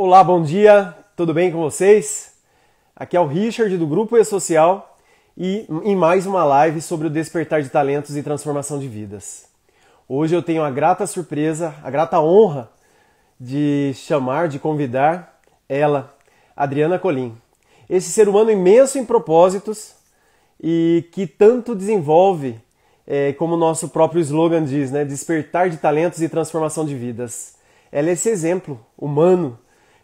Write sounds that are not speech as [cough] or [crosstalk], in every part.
Olá, bom dia, tudo bem com vocês? Aqui é o Richard do Grupo E-Social e em mais uma live sobre o despertar de talentos e transformação de vidas. Hoje eu tenho a grata surpresa, a grata honra de chamar, de convidar ela, Adriana Colim. Esse ser humano imenso em propósitos e que tanto desenvolve, é, como o nosso próprio slogan diz, né? despertar de talentos e transformação de vidas. Ela é esse exemplo humano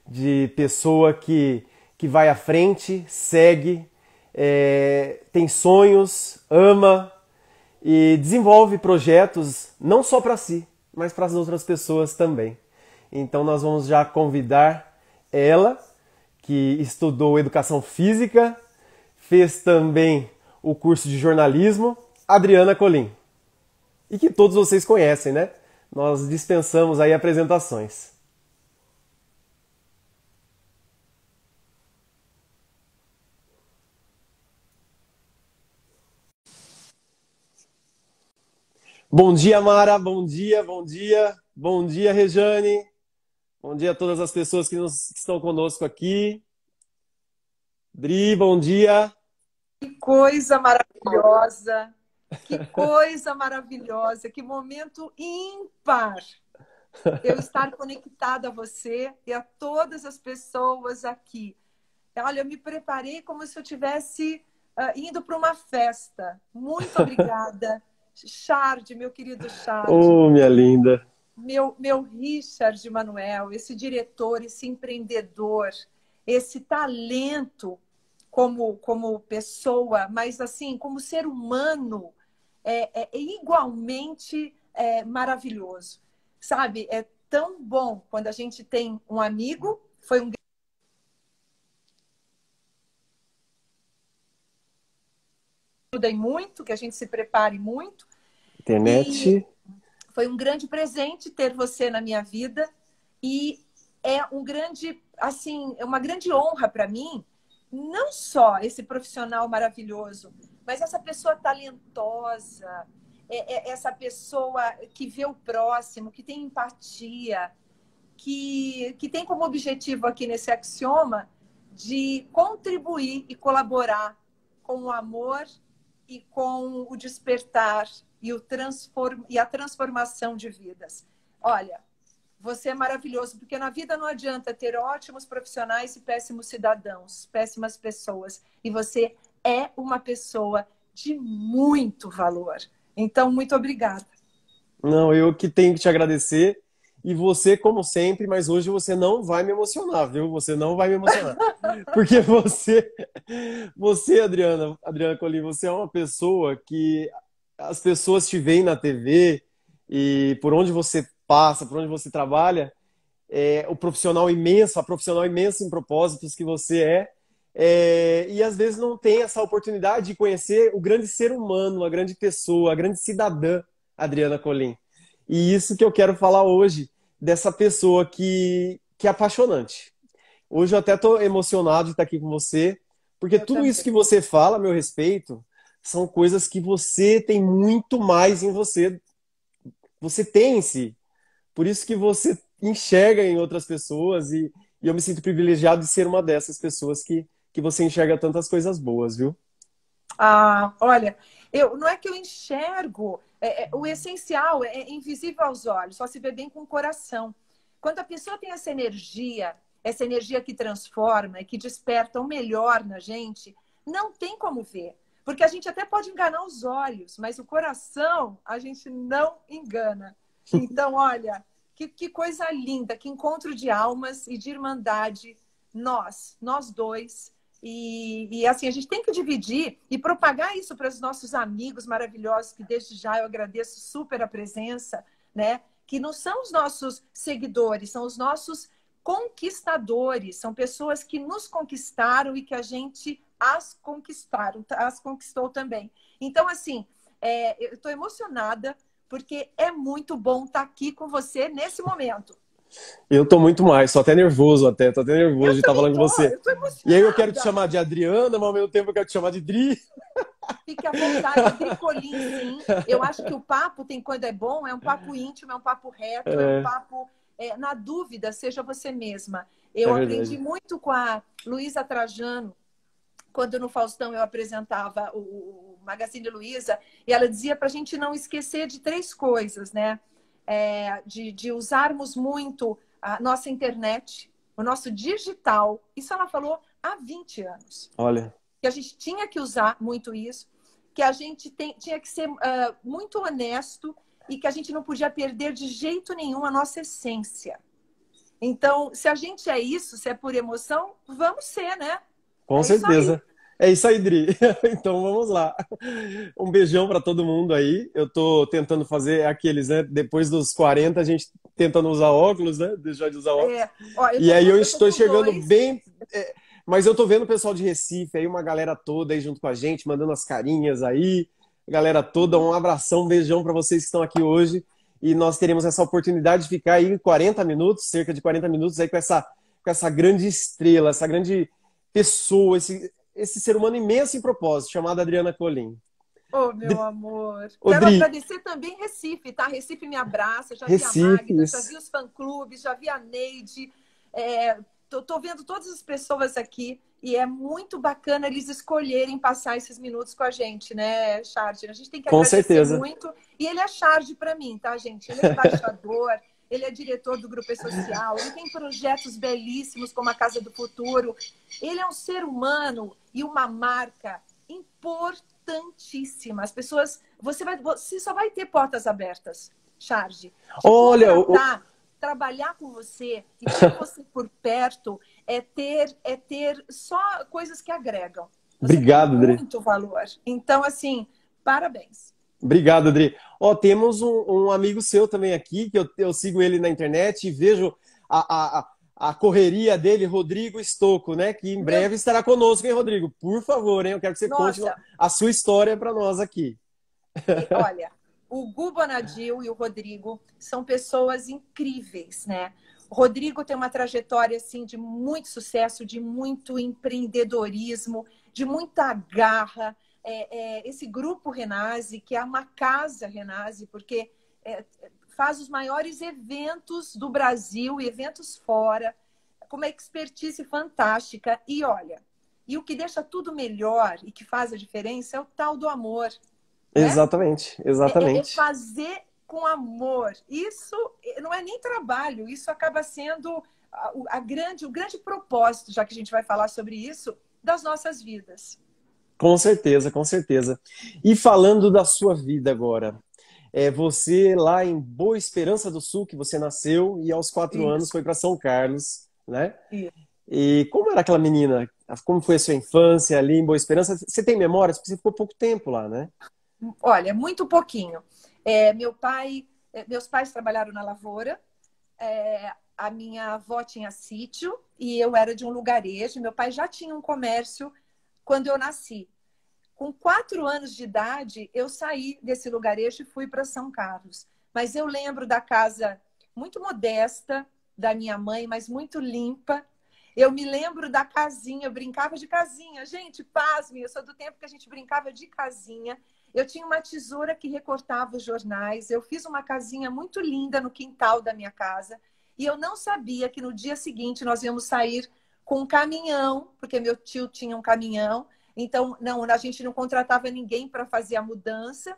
de pessoa que, que vai à frente, segue, é, tem sonhos, ama e desenvolve projetos não só para si, mas para as outras pessoas também. Então nós vamos já convidar ela, que estudou educação física, fez também o curso de jornalismo, Adriana Colim. E que todos vocês conhecem, né? Nós dispensamos aí apresentações. Bom dia, Mara. Bom dia, bom dia. Bom dia, Rejane. Bom dia a todas as pessoas que, nos, que estão conosco aqui. Dri, bom dia. Que coisa maravilhosa. Que coisa maravilhosa. Que momento ímpar. Eu estar conectada a você e a todas as pessoas aqui. Olha, eu me preparei como se eu tivesse uh, indo para uma festa. Muito obrigada. [laughs] Chard, meu querido Chard. Oh, minha linda. Meu, meu Richard Manuel, esse diretor, esse empreendedor, esse talento como, como pessoa, mas assim, como ser humano, é, é, é igualmente é, maravilhoso. Sabe, é tão bom quando a gente tem um amigo, foi um ajudem muito, que a gente se prepare muito. Internet. E foi um grande presente ter você na minha vida e é um grande, assim, é uma grande honra para mim, não só esse profissional maravilhoso, mas essa pessoa talentosa, é, é, essa pessoa que vê o próximo, que tem empatia, que, que tem como objetivo aqui nesse axioma de contribuir e colaborar com o amor e com o despertar e, o transform... e a transformação de vidas. Olha, você é maravilhoso, porque na vida não adianta ter ótimos profissionais e péssimos cidadãos, péssimas pessoas. E você é uma pessoa de muito valor. Então, muito obrigada. Não, eu que tenho que te agradecer. E você, como sempre, mas hoje você não vai me emocionar, viu? Você não vai me emocionar. [laughs] Porque você, você, Adriana, Adriana Colim, você é uma pessoa que as pessoas te veem na TV e por onde você passa, por onde você trabalha, é, o profissional imenso, a profissional imensa em propósitos que você é, é, e às vezes não tem essa oportunidade de conhecer o grande ser humano, a grande pessoa, a grande cidadã Adriana Colim. E isso que eu quero falar hoje, dessa pessoa que, que é apaixonante. Hoje eu até estou emocionado de estar aqui com você, porque eu tudo também. isso que você fala a meu respeito são coisas que você tem muito mais em você. Você tem em si. Por isso que você enxerga em outras pessoas e, e eu me sinto privilegiado de ser uma dessas pessoas que, que você enxerga tantas coisas boas, viu? Ah, olha, eu não é que eu enxergo, é, é, o essencial é, é invisível aos olhos, só se vê bem com o coração. Quando a pessoa tem essa energia, essa energia que transforma e que desperta o melhor na gente, não tem como ver. Porque a gente até pode enganar os olhos, mas o coração a gente não engana. Então, [laughs] olha, que, que coisa linda, que encontro de almas e de irmandade, nós, nós dois, e, e, assim, a gente tem que dividir e propagar isso para os nossos amigos maravilhosos, que desde já eu agradeço super a presença, né? Que não são os nossos seguidores, são os nossos conquistadores, são pessoas que nos conquistaram e que a gente as conquistaram, as conquistou também. Então, assim, é, eu estou emocionada porque é muito bom estar aqui com você nesse momento. Eu tô muito mais, tô até nervoso até, tô até nervoso eu de estar falando tô, com você. E aí eu quero te chamar de Adriana, mas ao mesmo tempo eu quero te chamar de Dri. Fique à vontade, Dricolim, sim. Eu acho que o papo tem quando é bom, é um papo íntimo, é um papo reto, é, é um papo é, na dúvida, seja você mesma. Eu é aprendi muito com a Luísa Trajano, quando no Faustão eu apresentava o, Magazine Luiza, e ela dizia para a gente não esquecer de três coisas, né? É, de, de usarmos muito a nossa internet, o nosso digital. Isso ela falou há 20 anos. Olha. Que a gente tinha que usar muito isso, que a gente tem, tinha que ser uh, muito honesto e que a gente não podia perder de jeito nenhum a nossa essência. Então, se a gente é isso, se é por emoção, vamos ser, né? Com é certeza. É isso aí, Dri. [laughs] então vamos lá. Um beijão para todo mundo aí. Eu tô tentando fazer aqueles, né? Depois dos 40, a gente tentando usar óculos, né? Deixar de usar óculos. É. Ó, e aí eu estou chegando dois. bem. É, mas eu tô vendo o pessoal de Recife aí, uma galera toda aí junto com a gente, mandando as carinhas aí. Galera toda, um abração, um beijão para vocês que estão aqui hoje. E nós teremos essa oportunidade de ficar aí 40 minutos, cerca de 40 minutos aí com essa, com essa grande estrela, essa grande pessoa, esse, esse ser humano imenso em propósito, chamado Adriana Colim. Oh, meu amor. Quero agradecer também Recife, tá? Recife me abraça, já Recife, vi a Magda, já vi os fã-clubes, já vi a Neide. É, tô, tô vendo todas as pessoas aqui e é muito bacana eles escolherem passar esses minutos com a gente, né, Charge? A gente tem que com agradecer certeza. muito. E ele é Charge para mim, tá, gente? Ele é embaixador. [laughs] ele é diretor do Grupo Social, ele tem projetos belíssimos como a Casa do Futuro. Ele é um ser humano e uma marca importantíssima. As pessoas, você vai, você só vai ter portas abertas, Charge. Olha, o... trabalhar com você e ter [laughs] você por perto é ter é ter só coisas que agregam. Você Obrigado, Dri. Muito valor. Então, assim, parabéns. Obrigado, Adri. Ó, temos um, um, amigo seu também aqui, que eu, eu sigo ele na internet e vejo a, a, a correria dele, Rodrigo Estocco, né? Que em breve estará conosco, hein, Rodrigo? Por favor, hein? Eu quero que você Nossa. conte a sua história para nós aqui. Olha, o Gu Bonadil e o Rodrigo são pessoas incríveis, né? O Rodrigo tem uma trajetória assim de muito sucesso, de muito empreendedorismo, de muita garra é, é, esse grupo Renase, que é uma casa Renase, porque é, faz os maiores eventos do Brasil eventos fora, com uma expertise fantástica. E olha, e o que deixa tudo melhor e que faz a diferença é o tal do amor. Né? Exatamente, exatamente. É, é fazer com amor. Isso não é nem trabalho, isso acaba sendo a, a, grande, o grande propósito, já que a gente vai falar sobre isso, das nossas vidas. Com certeza, com certeza. E falando da sua vida agora, é você lá em Boa Esperança do Sul, que você nasceu, e aos quatro Isso. anos foi para São Carlos, né? Isso. E como era aquela menina? Como foi a sua infância ali em Boa Esperança? Você tem memórias? Porque você ficou pouco tempo lá, né? Olha, muito pouquinho. É, meu pai, é, meus pais trabalharam na lavoura. É, a minha avó tinha sítio e eu era de um lugarejo. Meu pai já tinha um comércio quando eu nasci. Com quatro anos de idade, eu saí desse lugarejo e fui para São Carlos. Mas eu lembro da casa muito modesta da minha mãe, mas muito limpa. Eu me lembro da casinha, eu brincava de casinha. Gente, pasme, eu sou do tempo que a gente brincava de casinha. Eu tinha uma tesoura que recortava os jornais. Eu fiz uma casinha muito linda no quintal da minha casa. E eu não sabia que no dia seguinte nós íamos sair com um caminhão, porque meu tio tinha um caminhão, então não, a gente não contratava ninguém para fazer a mudança.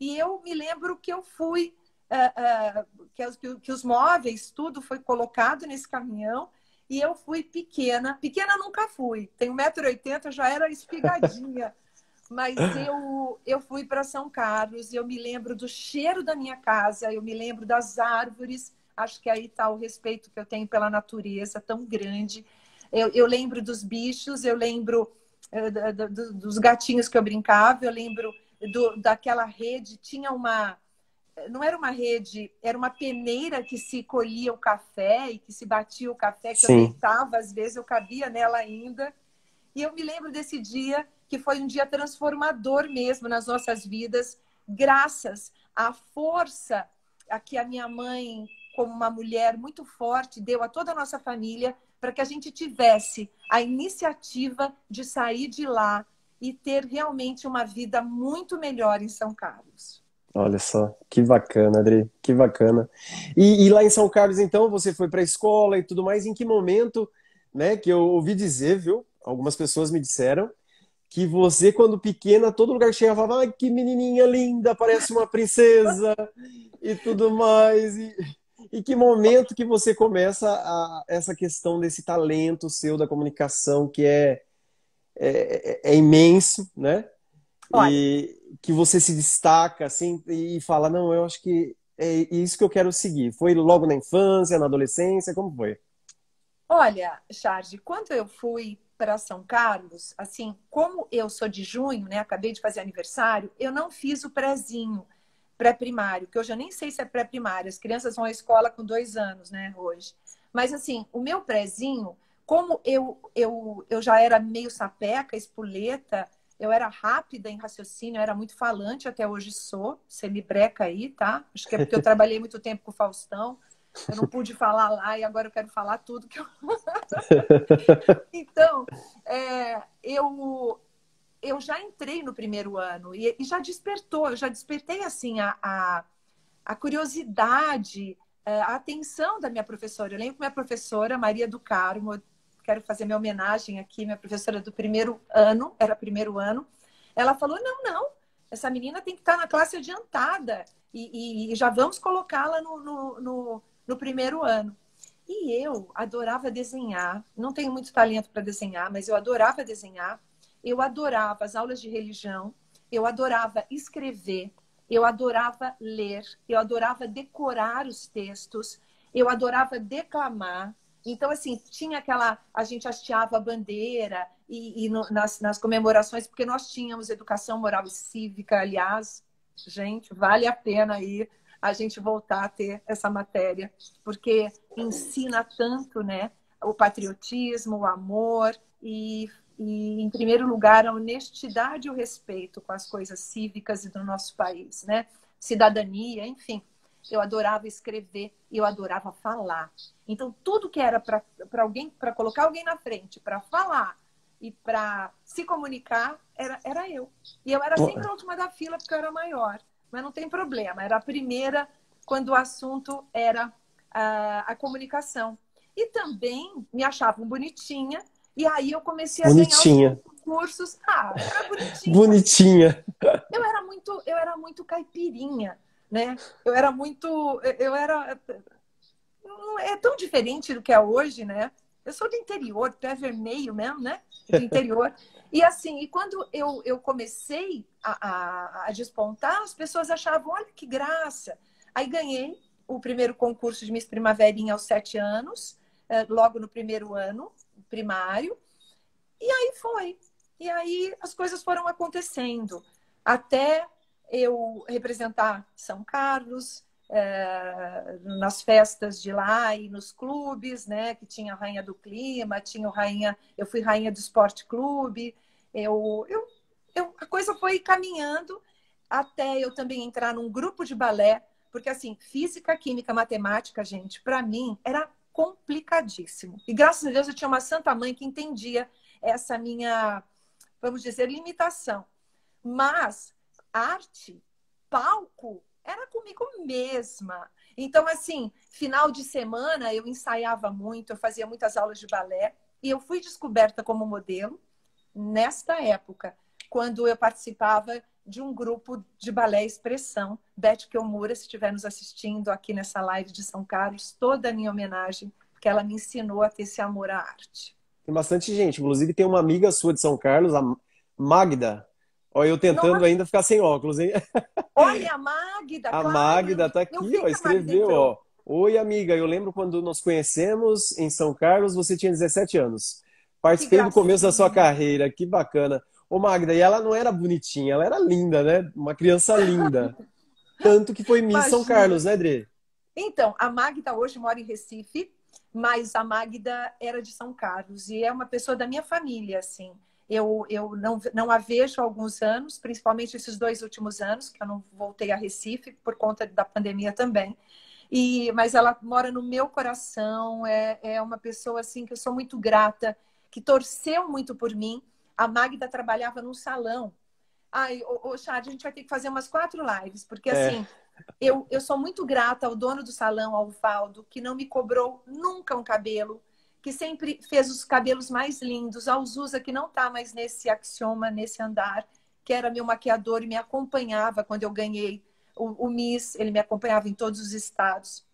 E eu me lembro que eu fui, uh, uh, que, que os móveis, tudo foi colocado nesse caminhão, e eu fui pequena. Pequena nunca fui, tenho 1,80m, já era espigadinha. [laughs] Mas eu, eu fui para São Carlos e eu me lembro do cheiro da minha casa, eu me lembro das árvores. Acho que aí está o respeito que eu tenho pela natureza tão grande. Eu, eu lembro dos bichos, eu lembro uh, do, dos gatinhos que eu brincava, eu lembro do, daquela rede, tinha uma. Não era uma rede, era uma peneira que se colhia o café e que se batia o café, que Sim. eu deitava, às vezes eu cabia nela ainda. E eu me lembro desse dia, que foi um dia transformador mesmo nas nossas vidas, graças à força a que a minha mãe, como uma mulher muito forte, deu a toda a nossa família para que a gente tivesse a iniciativa de sair de lá e ter realmente uma vida muito melhor em São Carlos. Olha só, que bacana, Adri, que bacana. E, e lá em São Carlos, então, você foi para a escola e tudo mais. Em que momento, né? Que eu ouvi dizer, viu? Algumas pessoas me disseram que você, quando pequena, todo lugar chegava, falava, ai, que menininha linda, parece uma princesa [laughs] e tudo mais. E, e que momento que você começa a, essa questão desse talento seu da comunicação que é, é, é imenso, né? Olha. E que você se destaca assim e fala, não, eu acho que é isso que eu quero seguir. Foi logo na infância, na adolescência, como foi? Olha, Charles, quando eu fui para São Carlos, assim, como eu sou de junho, né, acabei de fazer aniversário, eu não fiz o prézinho, pré-primário, que eu já nem sei se é pré-primário, as crianças vão à escola com dois anos, né, hoje. Mas, assim, o meu prézinho, como eu, eu, eu já era meio sapeca, espoleta, eu era rápida em raciocínio, eu era muito falante, até hoje sou, você me breca aí, tá? Acho que é porque eu trabalhei muito tempo com o Faustão, eu não pude falar lá e agora eu quero falar tudo que eu. [laughs] então, é, eu, eu já entrei no primeiro ano e, e, já despertou, eu já despertei assim a, a, a curiosidade, é, a atenção da minha professora. Eu lembro que minha professora, Maria do Carmo, quero fazer minha homenagem aqui, minha professora do primeiro ano, era primeiro ano, ela falou: não, não, essa menina tem que estar na classe adiantada e, e, e já vamos colocá-la no, no, no no primeiro ano. E eu adorava desenhar, não tenho muito talento para desenhar, mas eu adorava desenhar, eu adorava as aulas de religião, eu adorava escrever, eu adorava ler, eu adorava decorar os textos, eu adorava declamar. Então, assim, tinha aquela. A gente hasteava a bandeira e, e no, nas, nas comemorações, porque nós tínhamos educação moral e cívica, aliás, gente, vale a pena ir a gente voltar a ter essa matéria, porque ensina tanto, né? O patriotismo, o amor e, e, em primeiro lugar, a honestidade e o respeito com as coisas cívicas e do nosso país, né? Cidadania, enfim. Eu adorava escrever e eu adorava falar. Então, tudo que era para alguém, para colocar alguém na frente, para falar e para se comunicar, era, era eu. E eu era sempre a última da fila porque eu era maior mas não tem problema. Era a primeira quando o assunto era a, a comunicação. E também me achavam bonitinha, e aí eu comecei a bonitinha. ganhar os cursos. Ah, era bonitinha. bonitinha. Eu era muito, eu era muito caipirinha, né? Eu era muito, eu era é tão diferente do que é hoje, né? Eu sou do interior, pé vermelho mesmo, né? Do interior. [laughs] E assim, e quando eu, eu comecei a, a, a, despontar, as pessoas achavam, olha que graça. Aí ganhei o primeiro concurso de Miss Primaverinha aos sete anos, eh, logo no primeiro ano primário. E aí foi. E aí as coisas foram acontecendo. Até eu representar São Carlos, é, nas festas de lá e nos clubes, né? Que tinha a rainha do clima, tinha o rainha, eu fui rainha do esporte clube. Eu, eu, eu, a coisa foi caminhando até eu também entrar num grupo de balé, porque assim, física, química, matemática, gente, para mim era complicadíssimo. E graças a Deus eu tinha uma santa mãe que entendia essa minha, vamos dizer, limitação. Mas arte, palco, era comigo mesma. Então, assim, final de semana eu ensaiava muito, eu fazia muitas aulas de balé e eu fui descoberta como modelo nesta época, quando eu participava de um grupo de balé expressão. Beth Kiomura, se estiver nos assistindo aqui nessa live de São Carlos, toda a minha homenagem, porque ela me ensinou a ter esse amor à arte. Tem bastante gente, inclusive tem uma amiga sua de São Carlos, a Magda, Olha, eu tentando Nossa. ainda ficar sem óculos, hein? [laughs] Olha, a Magda. A claro, Magda tá aqui, ó, escreveu, ó. Oi, amiga, eu lembro quando nos conhecemos em São Carlos, você tinha 17 anos. Participei do começo da sua carreira, que bacana. Ô, Magda, e ela não era bonitinha, ela era linda, né? Uma criança linda. [laughs] Tanto que foi Miss Imagina. São Carlos, né, Dre? Então, a Magda hoje mora em Recife, mas a Magda era de São Carlos e é uma pessoa da minha família, assim. Eu, eu não, não a vejo há alguns anos, principalmente esses dois últimos anos, que eu não voltei a Recife por conta da pandemia também. E, mas ela mora no meu coração, é, é uma pessoa assim que eu sou muito grata, que torceu muito por mim. A Magda trabalhava num salão Ai, ô, ô Chad, a gente vai ter que fazer umas quatro lives, porque é. assim, eu, eu sou muito grata ao dono do salão, ao Valdo, que não me cobrou nunca um cabelo, que sempre fez os cabelos mais lindos, ao Zusa, que não está mais nesse axioma, nesse andar, que era meu maquiador e me acompanhava quando eu ganhei o, o Miss, ele me acompanhava em todos os estados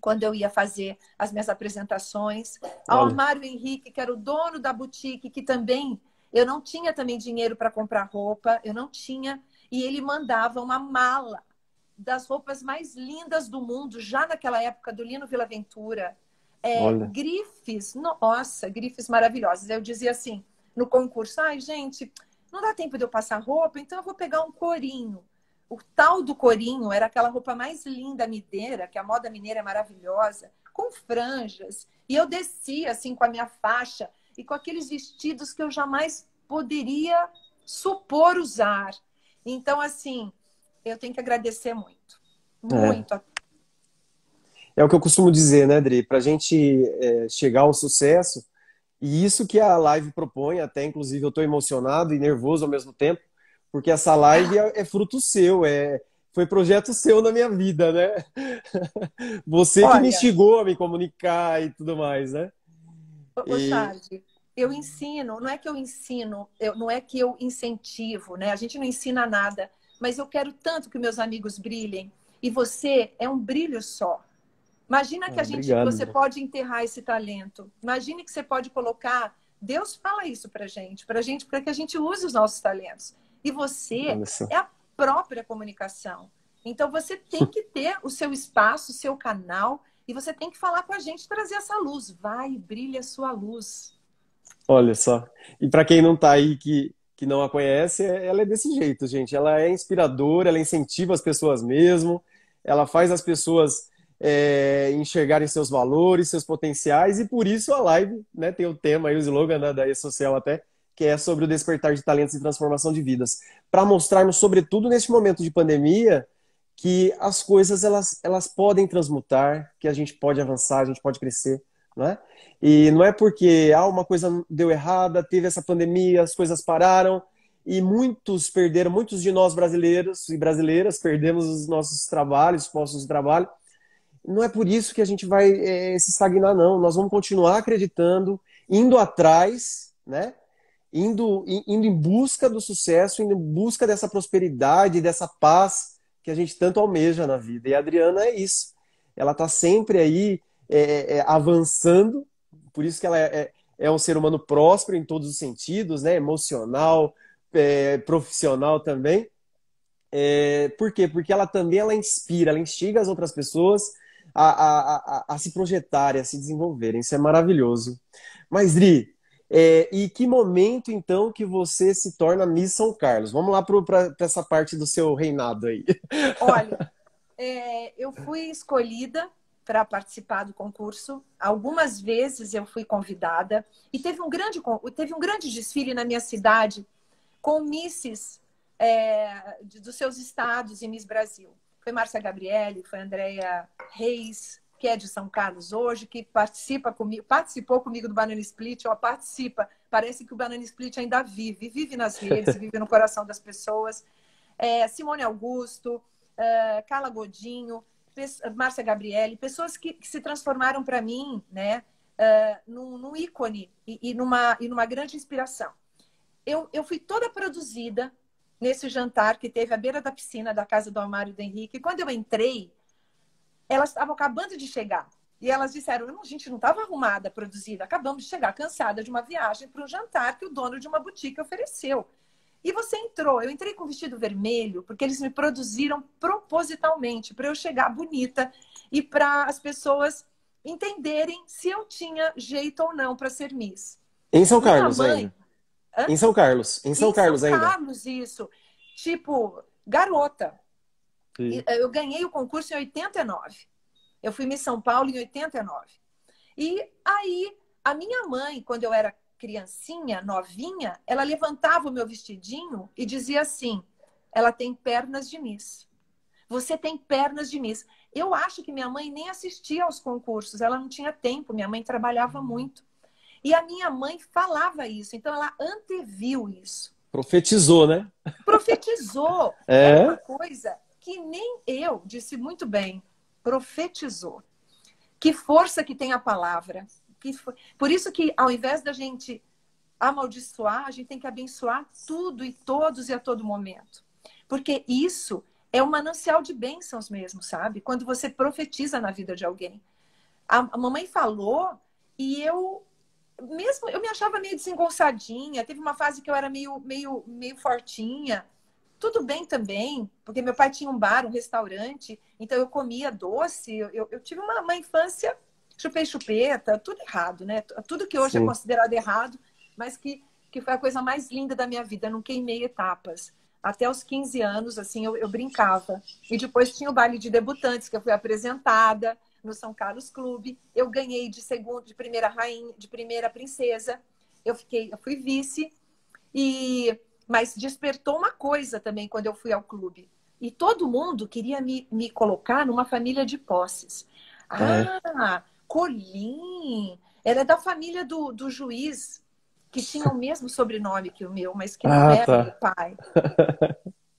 quando eu ia fazer as minhas apresentações. Ao Mário Henrique, que era o dono da boutique, que também eu não tinha também dinheiro para comprar roupa, eu não tinha, e ele mandava uma mala das roupas mais lindas do mundo, já naquela época do Lino Vilaventura. É, grifes, nossa, grifes maravilhosas. Eu dizia assim no concurso: ai, gente, não dá tempo de eu passar roupa, então eu vou pegar um corinho. O tal do corinho era aquela roupa mais linda mineira, que a moda mineira é maravilhosa, com franjas. E eu descia assim com a minha faixa e com aqueles vestidos que eu jamais poderia supor usar. Então, assim, eu tenho que agradecer muito. Muito. É, é o que eu costumo dizer, né, Dri? Para a gente é, chegar ao sucesso, e isso que a live propõe, até inclusive eu estou emocionado e nervoso ao mesmo tempo, porque essa live é, é fruto seu, é, foi projeto seu na minha vida, né? [laughs] Você Olha, que me instigou a me comunicar e tudo mais, né? Ô, e... Charles, eu ensino, não é que eu ensino, eu, não é que eu incentivo, né? A gente não ensina nada, mas eu quero tanto que meus amigos brilhem. E você é um brilho só. Imagina que a gente, obrigado. você pode enterrar esse talento. Imagine que você pode colocar. Deus fala isso pra gente, pra gente, para que a gente use os nossos talentos. E você é a própria comunicação. Então você tem que ter o seu espaço, o seu canal, e você tem que falar com a gente, trazer essa luz. Vai, brilha a sua luz. Olha só. E para quem não está aí que, que não a conhece, é, ela é desse jeito, gente. Ela é inspiradora, ela incentiva as pessoas mesmo, ela faz as pessoas é, enxergarem seus valores, seus potenciais, e por isso a live né, tem o tema e o slogan né, da E-Social até, que é sobre o despertar de talentos e transformação de vidas. Para mostrarmos, sobretudo neste momento de pandemia, que as coisas elas, elas podem transmutar, que a gente pode avançar, a gente pode crescer, não é? E não é porque ah, uma coisa deu errada, teve essa pandemia, as coisas pararam e muitos perderam, muitos de nós brasileiros e brasileiras perdemos os nossos trabalhos, postos de trabalho. Não é por isso que a gente vai é, se estagnar, não. Nós vamos continuar acreditando, indo atrás, né? indo, indo em busca do sucesso, indo em busca dessa prosperidade, dessa paz que a gente tanto almeja na vida. E a Adriana é isso. Ela está sempre aí é, é, é, avançando, por isso que ela é, é, é, um ser humano próspero em todos os sentidos, né? emocional, é, profissional também. por quê? Porque ela também ela inspira, ela instiga as outras pessoas a, a, a, a se projetarem, a se desenvolverem. Isso é maravilhoso. Mas, Dri, é, e que momento, então, que você se torna Miss São Carlos? Vamos lá para essa parte do seu reinado aí. Olha, [laughs] é, eu fui escolhida para participar do concurso. Algumas vezes eu fui convidada e teve um grande, teve um grande desfile na minha cidade com misses é, dos seus estados e Miss Brasil. Foi Márcia Gabriele, foi Andréia Reis, que é de São Carlos hoje, que participa comigo, participou comigo do Banana Split, ó, participa. Parece que o Banana Split ainda vive, vive nas redes, [laughs] vive no coração das pessoas. É, Simone Augusto, é, Carla Godinho, Márcia Gabriele, pessoas que, que se transformaram para mim, né, é, num, num ícone e, e, numa, e numa grande inspiração. Eu, eu fui toda produzida nesse jantar que teve à beira da piscina da casa do Almário do Henrique. Quando eu entrei, elas estavam acabando de chegar. E elas disseram: a gente não estava arrumada, produzida, acabamos de chegar cansada de uma viagem para um jantar que o dono de uma boutique ofereceu. E você entrou, eu entrei com vestido vermelho, porque eles me produziram propositalmente para eu chegar bonita e para as pessoas entenderem se eu tinha jeito ou não para ser Miss. Em São Carlos mãe... ainda. Hã? Em São Carlos. Em São em Carlos São ainda. São Carlos, isso. Tipo, garota. Sim. Eu ganhei o concurso em 89. Eu fui Miss São Paulo em 89. E aí, a minha mãe, quando eu era criancinha, novinha, ela levantava o meu vestidinho e dizia assim: ela tem pernas de Miss. Você tem pernas de Miss. Eu acho que minha mãe nem assistia aos concursos, ela não tinha tempo, minha mãe trabalhava uhum. muito. E a minha mãe falava isso, então ela anteviu isso. Profetizou, né? Profetizou. [laughs] É. é uma coisa que nem eu disse muito bem. Profetizou. Que força que tem a palavra. Por isso que ao invés da gente amaldiçoar, a gente tem que abençoar tudo e todos e a todo momento. Porque isso é um manancial de bênçãos mesmo, sabe? Quando você profetiza na vida de alguém. A, a mamãe falou e eu mesmo eu me achava meio desengonçadinha. Teve uma fase que eu era meio meio meio fortinha. Tudo bem também, porque meu pai tinha um bar, um restaurante, então eu comia doce. Eu, eu tive uma, uma infância chupei chupeta, tudo errado, né? Tudo que hoje é Sim. é considerado errado, mas que, que foi a coisa mais linda da minha vida. Eu não queimei etapas. Até os 15 anos, assim, eu, eu brincava. E depois tinha o baile de debutantes, que eu fui apresentada no São Carlos Clube. Eu ganhei de segundo, de primeira rainha, de primeira princesa. Eu fiquei, eu fui vice. E mas despertou uma coisa também quando eu fui ao clube. E todo mundo queria me, me colocar numa família de posses. É. Ah, Colim. Ela é da família do, do juiz, que tinha o mesmo sobrenome que o meu, mas que não ah, era tá. meu pai.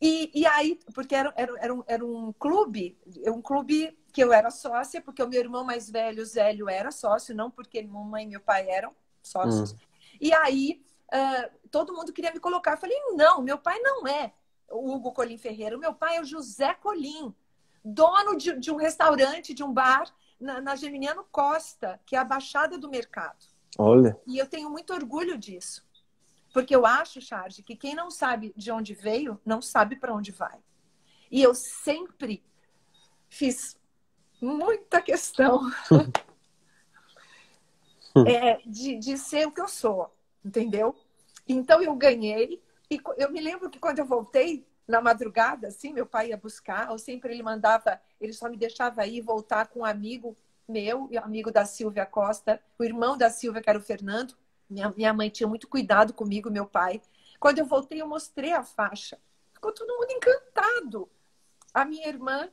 E, e aí, porque era, era, era, um, era um clube, um clube que eu era sócia, porque o meu irmão mais velho, Zélio, era sócio, não porque mamãe e meu pai eram sócios. Hum. E aí, uh, todo mundo queria me colocar. Eu falei, não, meu pai não é o Hugo Colim Ferreira, o meu pai é o José Colim, dono de, de um restaurante, de um bar na, na Geminiano Costa, que é a baixada do mercado. Olha. E eu tenho muito orgulho disso. Porque eu acho, Charles, que quem não sabe de onde veio, não sabe para onde vai. E eu sempre fiz muita questão [laughs] [laughs] é, de, de ser o que eu sou, entendeu? Então eu ganhei. E eu me lembro que quando eu voltei, na madrugada, assim, meu pai ia buscar, ou sempre ele mandava, ele só me deixava ir voltar com um amigo meu, amigo da Silvia Costa, o irmão da Silvia, que era o Fernando. Minha, minha mãe tinha muito cuidado comigo, meu pai. Quando eu voltei, eu mostrei a faixa. Ficou todo mundo encantado. A minha irmã,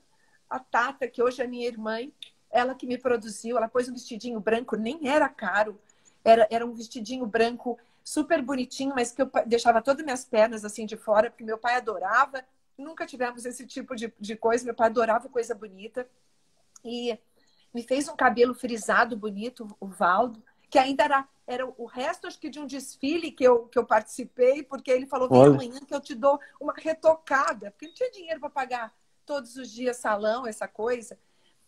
a Tata, que hoje é minha irmã, ela que me produziu, ela pôs um vestidinho branco, nem era caro. Era, era um vestidinho branco super bonitinho, mas que eu deixava todas as minhas pernas assim de fora, porque meu pai adorava. Nunca tivemos esse tipo de, de coisa. Meu pai adorava coisa bonita. E me fez um cabelo frisado bonito, o Valdo, que ainda era, era o resto, acho que, de um desfile que eu, que eu participei, porque ele falou: vem amanhã que eu te dou uma retocada, porque não tinha dinheiro para pagar todos os dias salão, essa coisa.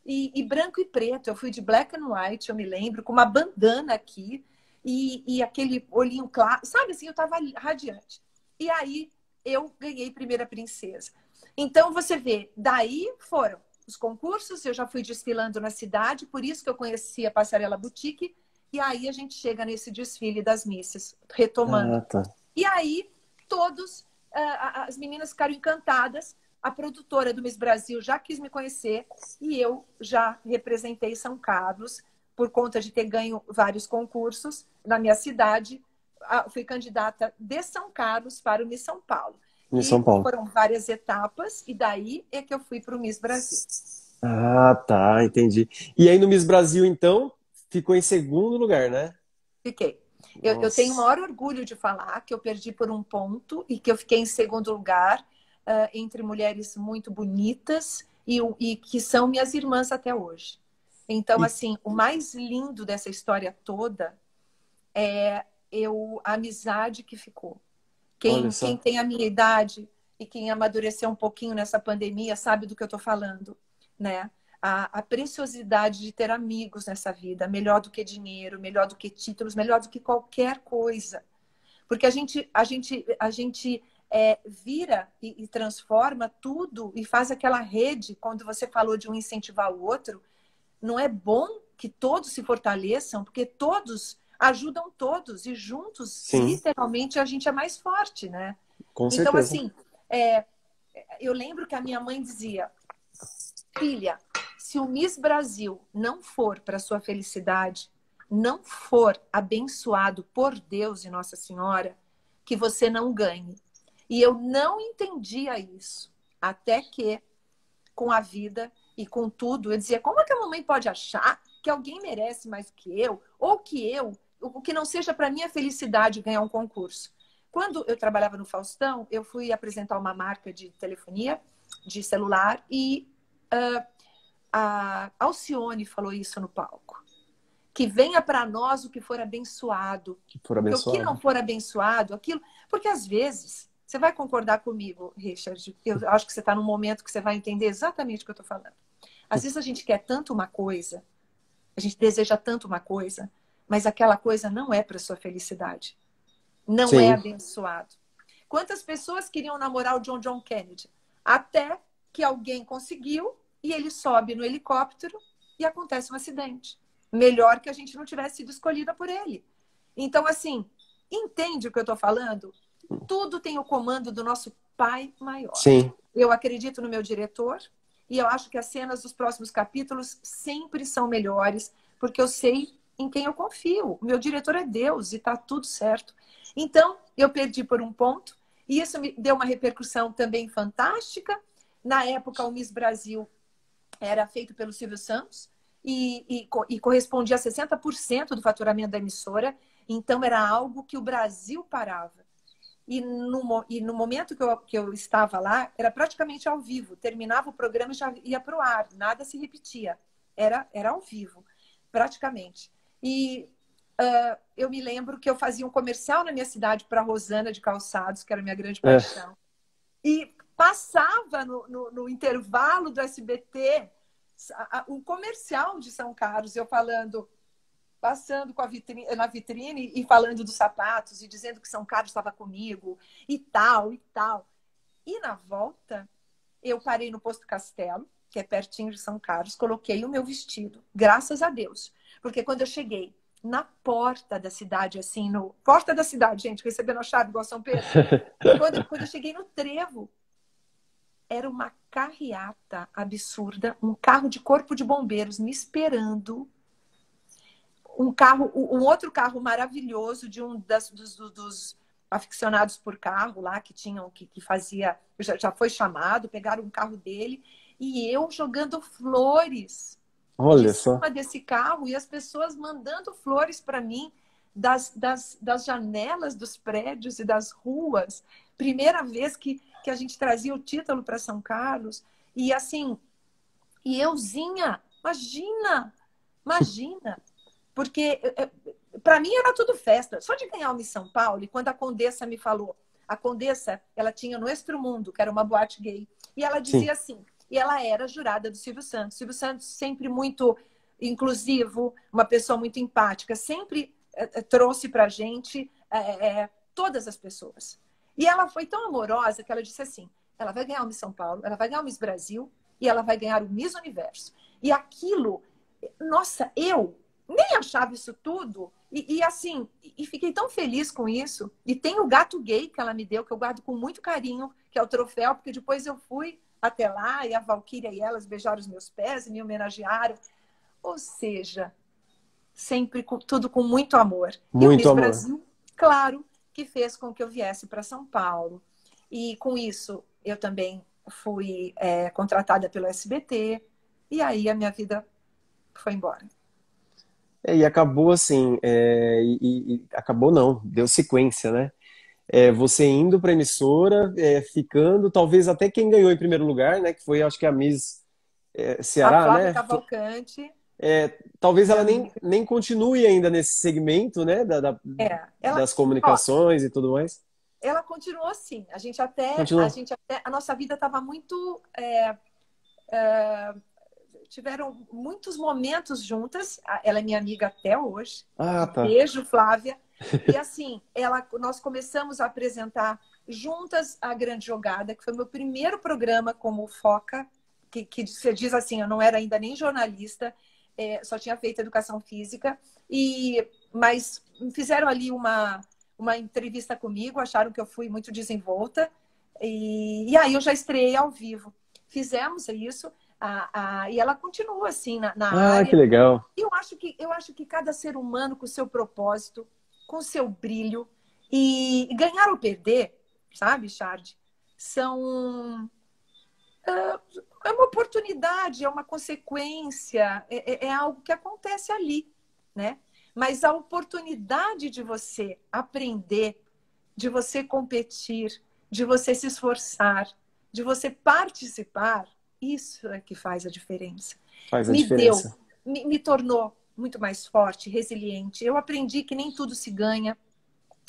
E, e, branco e preto, eu fui de black and white, eu me lembro, com uma bandana aqui e, e aquele olhinho claro, sabe assim, eu estava radiante. E aí eu ganhei primeira princesa. Então você vê, daí foram os concursos, eu já fui desfilando na cidade, por isso que eu conheci a Passarela Boutique, e aí a gente chega nesse desfile das missas, retomando. Ah, tá. E aí todos, uh, as meninas ficaram encantadas, a produtora do Miss Brasil já quis me conhecer, e eu já representei São Carlos, por conta de ter ganho vários concursos na minha cidade, fui candidata de São Carlos para o Miss São Paulo. Miss São Paulo. Foram várias etapas e daí é que eu fui para o Miss Brasil. Ah, tá, entendi. E aí no Miss Brasil, então, ficou em segundo lugar, né? Fiquei. Eu, eu, tenho o maior orgulho de falar que eu perdi por um ponto e que eu fiquei em segundo lugar uh, entre mulheres muito bonitas e, e que são minhas irmãs até hoje. Então, assim, o mais lindo dessa história toda é eu, a amizade que ficou. Quem, quem tem a minha idade e quem amadureceu um pouquinho nessa pandemia sabe do que eu estou falando, né? A, a, preciosidade de ter amigos nessa vida, melhor do que dinheiro, melhor do que títulos, melhor do que qualquer coisa. Porque a gente, a gente, a gente é, vira e, e transforma tudo e faz aquela rede, quando você falou de um incentivar o outro, não é bom que todos se fortaleçam, porque todos ajudam todos e juntos, Sim. literalmente, a gente é mais forte, né? Com então, assim, é, eu lembro que a minha mãe dizia: filha, se o Miss Brasil não for para sua felicidade, não for abençoado por Deus e Nossa Senhora, que você não ganhe. E eu não entendia isso até que, com a vida, e com tudo. Eu dizia, como é que a mamãe pode achar que alguém merece mais que eu? Ou que eu, o que não seja para minha felicidade ganhar um concurso? Quando eu trabalhava no Faustão, eu fui apresentar uma marca de telefonia, de celular, e uh, a Alcione falou isso no palco. Que venha para nós o que for abençoado. Que for abençoado. Porque o que não for abençoado, aquilo. Porque às vezes, você vai concordar comigo, Richard, eu acho que você está num momento que você vai entender exatamente o que eu estou falando. Às vezes a gente quer tanto uma coisa, a gente deseja tanto uma coisa, mas aquela coisa não é para sua felicidade. Não Sim. é abençoado. Quantas pessoas queriam namorar o John John Kennedy? Até que alguém conseguiu e ele sobe no helicóptero e acontece um acidente. Melhor que a gente não tivesse sido escolhida por ele. Então, assim, entende o que eu estou falando? Tudo tem o comando do nosso Pai maior. Sim. Eu acredito no meu diretor e eu acho que as cenas dos próximos capítulos sempre são melhores, porque eu sei em quem eu confio. O meu diretor é Deus e está tudo certo. Então, eu perdi por um ponto, e isso me deu uma repercussão também fantástica. Na época, o Miss Brasil era feito pelo Silvio Santos e, e, e correspondia a 60% do faturamento da emissora. Então, era algo que o Brasil parava. E no, e no momento que eu, que eu estava lá, era praticamente ao vivo. Terminava o programa e já ia para o ar, nada se repetia. Era, era ao vivo, praticamente. E uh, eu me lembro que eu fazia um comercial na minha cidade para Rosana de Calçados, que era a minha grande é. paixão. É. E passava no, no, no, intervalo do SBT um comercial de São Carlos, eu falando, passando com a vitrine, na vitrine e falando dos sapatos e dizendo que São Carlos estava comigo e tal e tal. E na volta, eu parei no posto Castelo, que é pertinho de São Carlos, coloquei o meu vestido, graças a Deus. Porque quando eu cheguei na porta da cidade, assim, no. Porta da cidade, gente, recebendo a chave igual São Pedro. [laughs] quando, quando eu cheguei no trevo, era uma carreata absurda, um carro de corpo de bombeiros me esperando. Um carro, um outro carro maravilhoso de um das, dos, dos aficionados por carro lá que tinham que, que fazia já, já foi chamado pegaram um carro dele e eu jogando flores Olha de só. cima desse carro e as pessoas mandando flores para mim das, das, das janelas dos prédios e das ruas. Primeira vez que, que a gente trazia o título para São Carlos. E assim, e euzinha, imagina, imagina. [laughs] Porque eh, eh, para mim era tudo festa. Só de ganhar uma em São Paulo, e quando a Condessa me falou, a Condessa, ela tinha no Extra Mundo, que era uma boate gay, e ela dizia Sim. assim: e ela era jurada do Silvio Santos. Silvio Santos sempre muito inclusivo, uma pessoa muito empática, sempre é, trouxe para a gente todas as pessoas. E ela foi tão amorosa que ela disse assim: ela vai ganhar o Miss São Paulo, ela vai ganhar o Miss Brasil e ela vai ganhar o Miss Universo. E aquilo, nossa, eu nem achava isso tudo. E, e, assim, e fiquei tão feliz com isso. E tem o gato gay que ela me deu, que eu guardo com muito carinho, que é o troféu, porque depois eu fui até lá e a Valquíria e elas beijaram os meus pés e me homenagearam. Ou seja, sempre com, tudo com muito amor. Muito e o Miss amor. Brasil, claro, que fez com que eu viesse para São Paulo. E com isso, eu também fui é, contratada pelo SBT. E aí a minha vida foi embora. É, e acabou assim, é, e, e, acabou não, deu sequência, né? é, você indo para a emissora, é, ficando, talvez até quem ganhou em primeiro lugar, né? Que foi, acho que a Miss é, Ceará, a né? Cavalcante. É, talvez ela nem, nem continue ainda nesse segmento, né? Da, da é, ela, das comunicações ó, e tudo mais. Ela continuou assim. A gente até, a gente até, a nossa vida estava muito tiveram muitos momentos juntas. Ela é minha amiga até hoje. Ah, tá. Beijo, Flávia. E assim, ela, nós começamos a apresentar juntas a Grande Jogada, que foi meu primeiro programa como foca, que, que você diz assim, eu não era ainda nem jornalista, é, só tinha feito educação física, e mas fizeram ali uma, uma entrevista comigo, acharam que eu fui muito desenvolta, e, e aí eu já estreiei ao vivo. Fizemos isso, a, a, e ela continua assim na, na ah, área. que legal. Eu acho que, eu acho que cada ser humano com o seu propósito, com seu brilho. E ganhar ou perder, sabe, Chard? São. É uma oportunidade, é uma consequência, é, é, é algo que acontece ali, né? Mas a oportunidade de você aprender, de você competir, de você se esforçar, de você participar, isso é que faz a diferença. Faz a me diferença. Deu, me, me tornou muito mais forte, resiliente. Eu aprendi que nem tudo se ganha.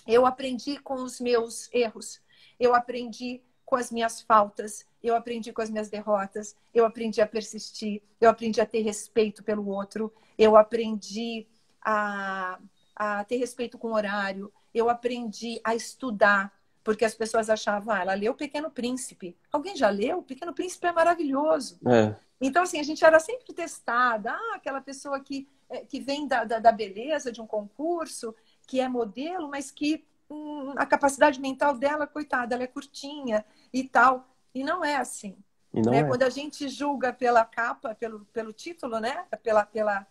Eu aprendi com os meus erros. Eu aprendi com as minhas faltas. Eu aprendi com as minhas derrotas. Eu aprendi a persistir. Eu aprendi a ter respeito pelo outro. Eu aprendi a, a ter respeito com o horário. Eu aprendi a estudar porque as pessoas achavam, ah, ela leu O Pequeno Príncipe. Alguém já leu? O Pequeno Príncipe é maravilhoso. É. Então, assim, a gente era sempre testada. Ah, aquela pessoa que, é, que vem da, da, da beleza de um concurso, que é modelo, mas que hum, a capacidade mental dela, coitada, ela é curtinha e tal. E não é assim. Né? É. Quando a gente julga pela capa, pelo, pelo título, né? Pela, pela,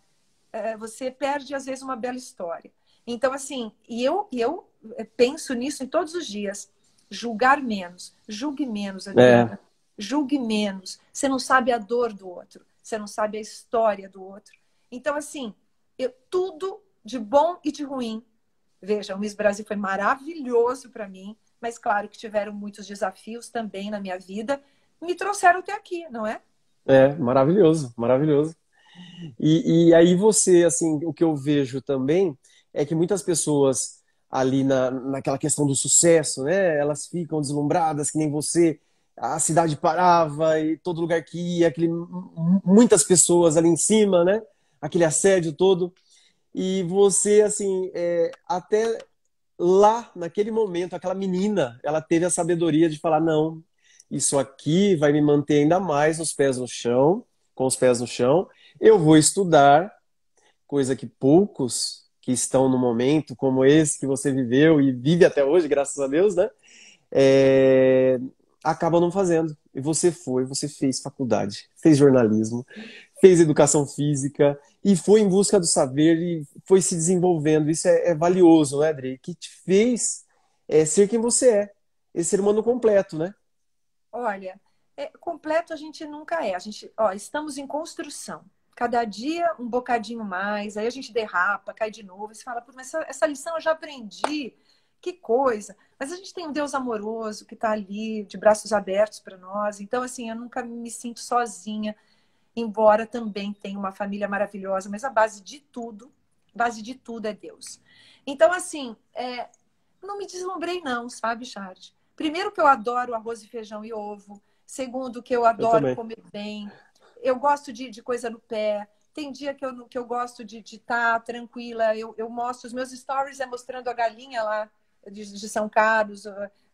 é, você perde, às vezes, uma bela história. Então, assim, e eu, eu penso nisso em todos os dias. Julgar menos, julgue menos, Adriana. É. Julgue menos. Você não sabe a dor do outro, você não sabe a história do outro. Então, assim, eu, tudo de bom e de ruim. Veja, o Miss Brasil foi maravilhoso para mim, mas claro que tiveram muitos desafios também na minha vida. Me trouxeram até aqui, não é? É, maravilhoso, maravilhoso. E, e aí você, assim, o que eu vejo também é que muitas pessoas ali na, naquela questão do sucesso, né? Elas ficam deslumbradas, que nem você. A cidade parava e todo lugar que ia, aquele, muitas pessoas ali em cima, né? Aquele assédio todo. E você, assim, é, até lá, naquele momento, aquela menina, ela teve a sabedoria de falar: não, isso aqui vai me manter ainda mais os pés no chão, com os pés no chão. Eu vou estudar, coisa que poucos que estão no momento como esse que você viveu e vive até hoje, graças a Deus, né? É, acabam não fazendo. E você foi, você fez faculdade, fez jornalismo, fez educação física e foi em busca do saber e foi se desenvolvendo. Isso é, é valioso, né, Adri? Que te fez é, ser quem você é, esse ser humano completo, né? Olha, é, completo a gente nunca é. A gente, ó, estamos em construção cada dia um bocadinho mais, aí a gente derrapa, cai de novo, e você fala, mas essa, essa lição eu já aprendi, que coisa. Mas a gente tem um Deus amoroso que está ali, de braços abertos para nós. Então, assim, eu nunca me sinto sozinha, embora também tenha uma família maravilhosa, mas a base de tudo, base de tudo é Deus. Então, assim, é, não me deslumbrei não, sabe, Chard? Primeiro que eu adoro arroz e feijão e ovo. Segundo que eu adoro eu comer bem eu gosto de, de coisa no pé. Tem dia que eu, que eu gosto de estar tá tranquila. Eu, eu mostro os meus stories é mostrando a galinha lá de, de São Carlos,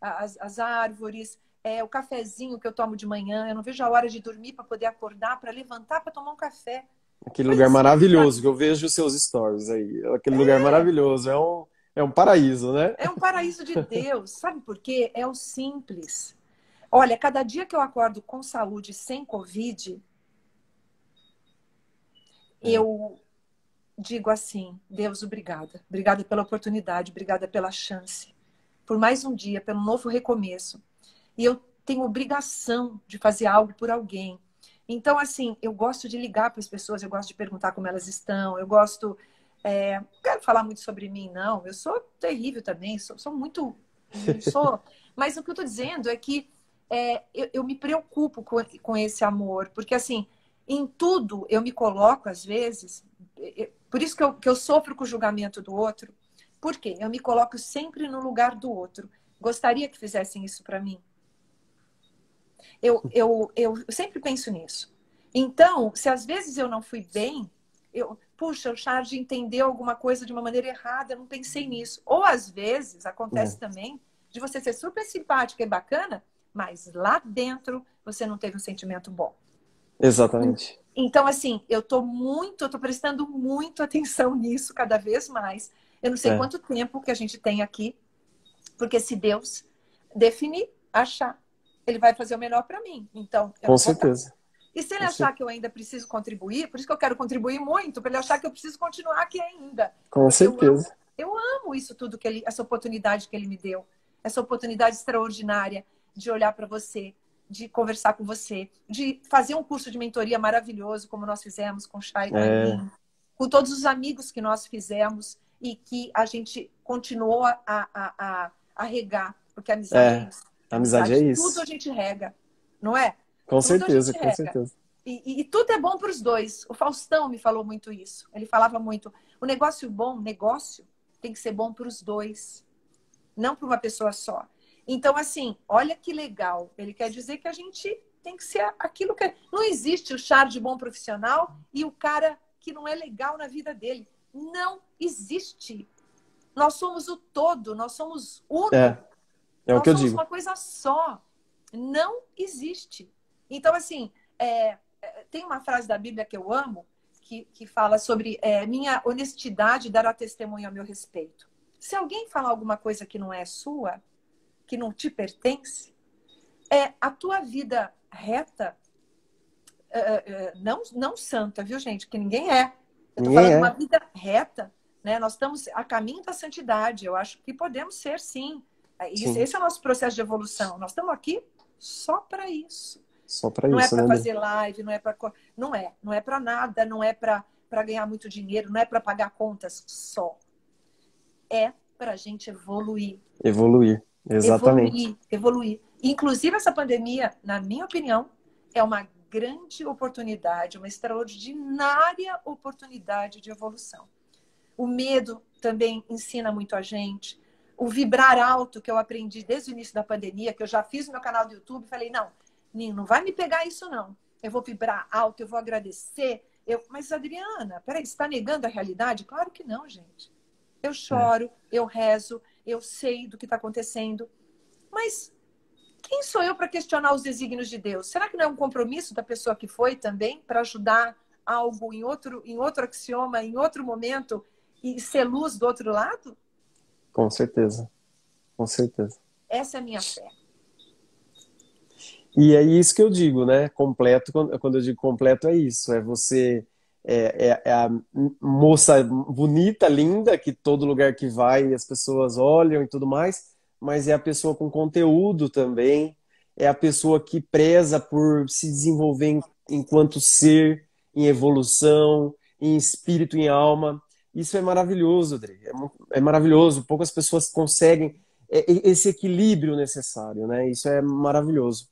as, as árvores, é, o cafezinho que eu tomo de manhã. Eu não vejo a hora de dormir para poder acordar, para levantar, para tomar um café. Aquele lugar maravilhoso, que eu vejo os seus stories aí. Aquele é... lugar maravilhoso. É um, é um paraíso, né? É um paraíso de Deus. [laughs] Sabe por quê? É o simples. Olha, cada dia que eu acordo com saúde, sem Covid, é. Eu digo assim: Deus, obrigada. Obrigada pela oportunidade, obrigada pela chance, por mais um dia, pelo novo recomeço. E eu tenho obrigação de fazer algo por alguém. Então, assim, eu gosto de ligar para as pessoas, eu gosto de perguntar como elas estão, eu gosto. É, não quero falar muito sobre mim, não. Eu sou terrível também, sou, sou muito. [laughs] Sou, mas o que eu estou dizendo é que é, eu, eu, me preocupo com, com esse amor, porque assim, em tudo eu me coloco, às vezes, por isso que eu, que eu sofro com o julgamento do outro. Por quê? Eu me coloco sempre no lugar do outro. Gostaria que fizessem isso para mim. Eu, eu, eu sempre penso nisso. Então, se às vezes eu não fui bem, eu, puxa, o Charles entendeu alguma coisa de uma maneira errada, eu não pensei nisso. Ou às vezes acontece é. também de você ser super simpática e bacana, mas lá dentro você não teve um sentimento bom. Exatamente. Então, assim, eu tô muito, eu tô prestando muito atenção nisso cada vez mais. Eu não sei é. quanto tempo que a gente tem aqui, porque se Deus definir, achar, ele vai fazer o melhor para mim. Então, com certeza. E se ele Com achar certeza. que eu ainda preciso contribuir, por isso que eu quero contribuir muito, para ele achar que eu preciso continuar aqui ainda. Com certeza. Eu amo, eu amo isso tudo que ele, essa oportunidade que ele me deu, essa oportunidade extraordinária de olhar para você, de conversar com você, de fazer um curso de mentoria maravilhoso, como nós fizemos com o Chay é. com todos os amigos que nós fizemos e que a gente continuou a, a, a, a regar, porque a amizade é, é isso. A amizade, amizade é isso. Tudo a gente rega, não é? Com tudo certeza, com certeza. E, e, e, tudo é bom para os dois. O Faustão me falou muito isso. Ele falava muito: o negócio bom, negócio, tem que ser bom para os dois, não para uma pessoa só. Então, assim, olha que legal. Ele quer dizer que a gente tem que ser aquilo que. É. Não existe o char de bom profissional e o cara que não é legal na vida dele. Não existe. Nós somos o todo, nós somos uno. É, é o que eu digo. uma coisa só. Não existe. Então, assim, é, é, tem uma frase da Bíblia que eu amo, que, que fala sobre é, minha honestidade dará testemunho a meu respeito. Se alguém falar alguma coisa que não é sua, que não te pertence, é a tua vida reta, é, é, não, não santa, viu, gente? Que ninguém é. Eu tô falando é. uma vida reta, né? Nós estamos a caminho da santidade. Eu acho que podemos ser, sim. sim. Esse é o nosso processo de evolução. Nós estamos aqui só para isso. Só para isso. Não é para né? fazer live, não é para não é, não é para nada, não é para para ganhar muito dinheiro, não é para pagar contas só. É para a gente evoluir. Evoluir, exatamente. Evoluir, evoluir. Inclusive essa pandemia, na minha opinião, é uma grande oportunidade, uma extraordinária oportunidade de evolução. O medo também ensina muito a gente. O vibrar alto, que eu aprendi desde o início da pandemia, que eu já fiz no meu canal do YouTube, falei, não, Ninho, não vai me pegar isso, não. Eu vou vibrar alto, eu vou agradecer. Eu... Mas, Adriana, peraí, você está negando a realidade? Claro que não, gente. Eu choro, é. eu rezo, eu sei do que está acontecendo. Mas quem sou eu para questionar os desígnios de Deus? Será que não é um compromisso da pessoa que foi também para ajudar algo em outro, em outro axioma, em outro momento e ser luz do outro lado? Com certeza. Com certeza. Essa é a minha fé. E é isso que eu digo, né? Completo, quando eu digo completo, é isso. É você. É, é, é, a moça bonita, linda, que todo lugar que vai as pessoas olham e tudo mais, mas é a pessoa com conteúdo também, é a pessoa que preza por se desenvolver enquanto ser, em evolução, em espírito, em alma. Isso é maravilhoso, André. É, é maravilhoso. Poucas pessoas conseguem é, esse equilíbrio necessário, né? Isso é maravilhoso.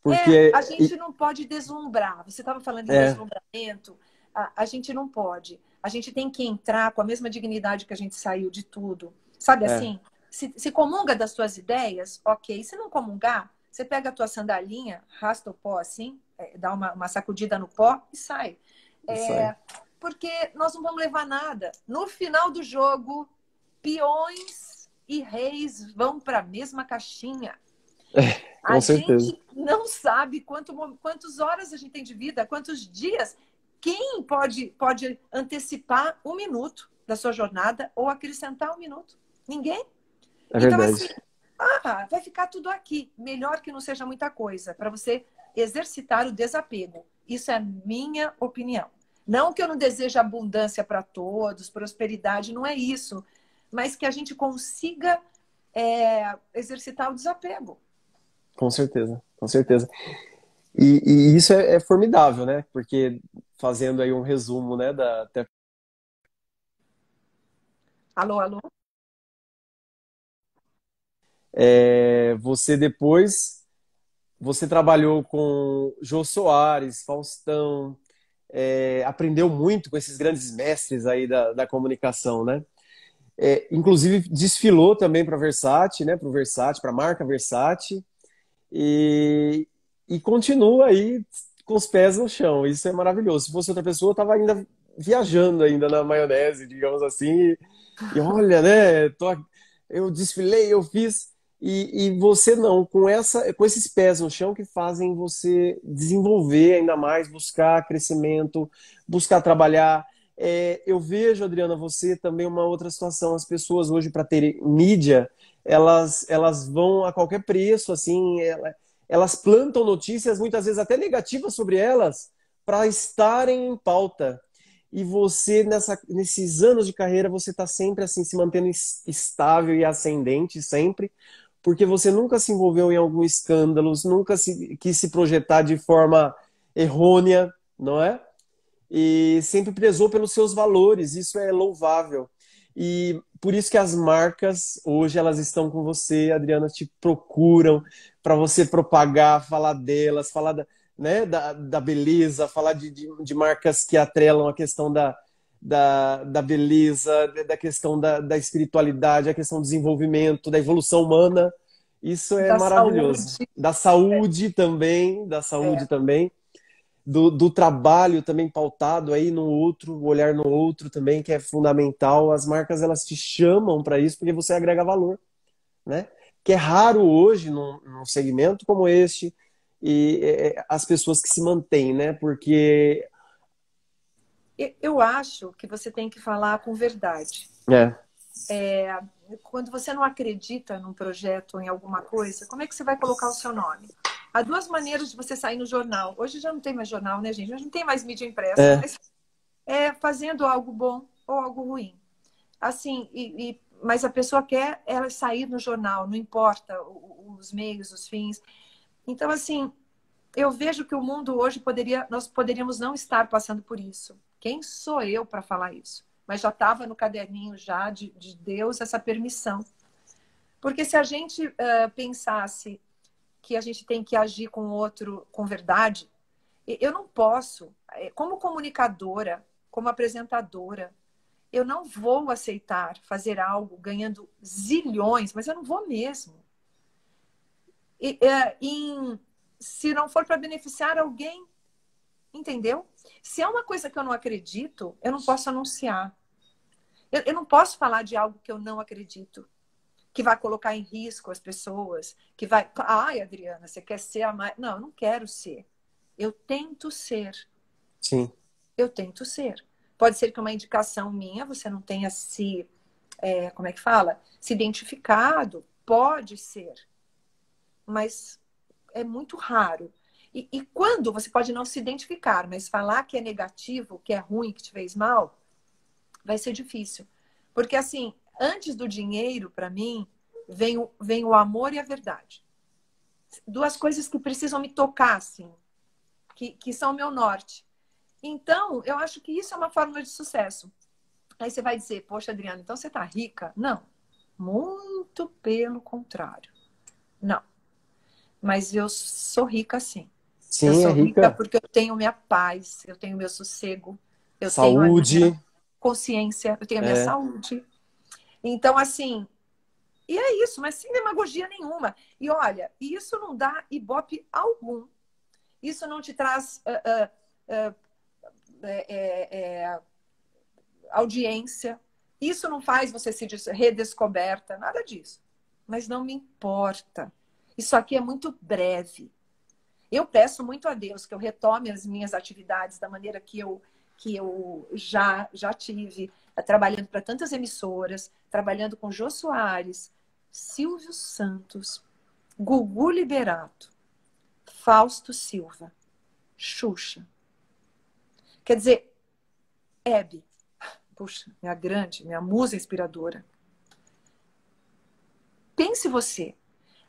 Porque é, a gente não pode deslumbrar. Você estava falando de é. deslumbramento. A, a, gente não pode. A gente tem que entrar com a mesma dignidade que a gente saiu de tudo. Sabe é. assim? Se, se comunga das suas ideias, ok. Se não comungar, você pega a tua sandalinha, rasta o pó assim, é, dá uma, uma, sacudida no pó e sai. E sai. É, porque nós não vamos levar nada. No final do jogo, peões e reis vão para a mesma caixinha. É, com a certeza. gente não sabe quanto, quantas horas a gente tem de vida, quantos dias. Quem pode, pode antecipar um minuto da sua jornada ou acrescentar um minuto? Ninguém. É então, verdade. assim, ah, vai ficar tudo aqui. Melhor que não seja muita coisa, para você exercitar o desapego. Isso é a minha opinião. Não que eu não deseje abundância para todos, prosperidade, não é isso. Mas que a gente consiga é, exercitar o desapego. Com certeza, com certeza. E, e isso é, é, formidável, né? Porque fazendo aí um resumo, né, da. Alô, alô. É, você depois você trabalhou com Jô Soares, Faustão, é, aprendeu muito com esses grandes mestres aí da, da comunicação, né? É, inclusive desfilou também para Versace, né? Para o Versace, para a marca Versace e, e continua aí com os pés no chão. Isso é maravilhoso. Se fosse outra pessoa, eu estava ainda viajando ainda na maionese, digamos assim. E, olha, né? Tô, eu desfilei, eu fiz. E, e, você não, com, essa, com esses pés no chão que fazem você desenvolver ainda mais, buscar crescimento, buscar trabalhar. É, eu vejo, Adriana, você também uma outra situação. As pessoas hoje, para terem mídia, elas, elas vão a qualquer preço, assim, elas plantam notícias, muitas vezes até negativas sobre elas, para estarem em pauta. E você, nessa, nesses anos de carreira, você está sempre assim, se mantendo estável e ascendente, sempre, porque você nunca se envolveu em algum escândalo, nunca se, quis se projetar de forma errônea, não é? E sempre prezou pelos seus valores, isso é louvável. E por isso que as marcas hoje elas estão com você, Adriana, te procuram para você propagar, falar delas, falar da, né, da, da beleza, falar de, de, de marcas que atrelam a questão da, da, da beleza, da questão da, da espiritualidade, a questão do desenvolvimento, da evolução humana. Isso é da maravilhoso. Saúde. Da saúde é. também, da saúde é. também. Do, do, trabalho também pautado aí no outro, olhar no outro também, que é fundamental. As marcas elas te chamam para isso porque você agrega valor, né? Que é raro hoje num, num segmento como este e é, as pessoas que se mantêm, né? Porque eu acho que você tem que falar com verdade. É. é. Quando você não acredita num projeto ou em alguma coisa, como é que você vai colocar o seu nome? Há duas maneiras de você sair no jornal. Hoje já não tem mais jornal, né, gente? Hoje não tem mais mídia impressa. É, mas é fazendo algo bom ou algo ruim. Assim, e, e, mas a pessoa quer ela sair no jornal, não importa os meios, os fins. Então, assim, eu vejo que o mundo hoje poderia, nós poderíamos não estar passando por isso. Quem sou eu para falar isso? Mas já estava no caderninho já de, de, Deus essa permissão. Porque se a gente uh, pensasse que a gente tem que agir com o outro com verdade, eu não posso, eh, como comunicadora, como apresentadora, eu não vou aceitar fazer algo ganhando zilhões, mas eu não vou mesmo. E, uh, em, se não for para beneficiar alguém, Entendeu? Se é uma coisa que eu não acredito, eu não posso anunciar. Eu, eu não posso falar de algo que eu não acredito, que vai colocar em risco as pessoas, que vai. Ai, Adriana, você quer ser a mais. Não, eu não quero ser. Eu tento ser. Sim. Eu tento ser. Pode ser que uma indicação minha você não tenha se. É, como é que fala? Se identificado. Pode ser. Mas é muito raro. E, e, quando você pode não se identificar, mas falar que é negativo, que é ruim, que te fez mal, vai ser difícil. Porque, assim, antes do dinheiro, para mim, vem o, vem o amor e a verdade. Duas coisas que precisam me tocar, assim, que, que são o meu norte. Então, eu acho que isso é uma fórmula de sucesso. Aí você vai dizer, poxa, Adriana, então você tá rica? Não. Muito pelo contrário. Não. Mas eu sou rica sim. Sim, eu sou é rica. rica porque eu tenho minha paz, eu tenho meu sossego, eu saúde. tenho a consciência, eu tenho a minha é. saúde. Então, assim, e é isso, mas sem demagogia nenhuma. E olha, isso não dá ibope algum. Isso não te traz uh, uh, uh, audiência. Isso não faz você se redescoberta, nada disso. Mas não me importa. Isso aqui é muito breve. Eu peço muito a Deus que eu retome as minhas atividades da maneira que eu, que eu já, já tive, eh, trabalhando para tantas emissoras, trabalhando com Jô Soares, Silvio Santos, Gugu Liberato, Fausto Silva, Xuxa. Quer dizer, Hebe, puxa, minha grande, minha musa inspiradora. Pense você,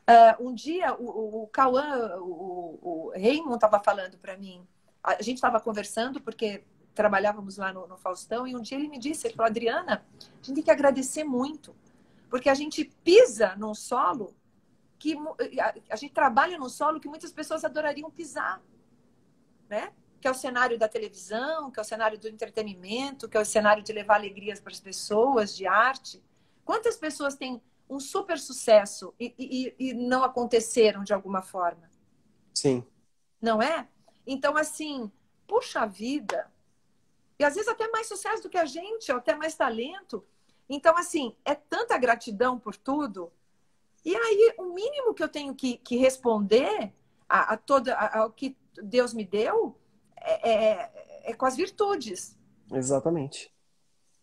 Uh, um dia o, o Cauã, o, o Raymond estava falando para mim, a gente estava conversando porque trabalhávamos lá no, no, Faustão e um dia ele me disse, ele falou, Adriana, a gente tem que agradecer muito, porque a gente pisa num solo que a, a gente trabalha num solo que muitas pessoas adorariam pisar, né? Que é o cenário da televisão, que é o cenário do entretenimento, que é o cenário de levar alegrias para as pessoas, de arte. Quantas pessoas têm um super sucesso e, e, e não aconteceram de alguma forma. Sim. Não é? Então, assim, puxa vida. E às vezes até mais sucesso do que a gente, ou até mais talento. Então, assim, é tanta gratidão por tudo. E aí, o mínimo que eu tenho que, que responder a, a toda, ao que Deus me deu é, é, é com as virtudes. Exatamente.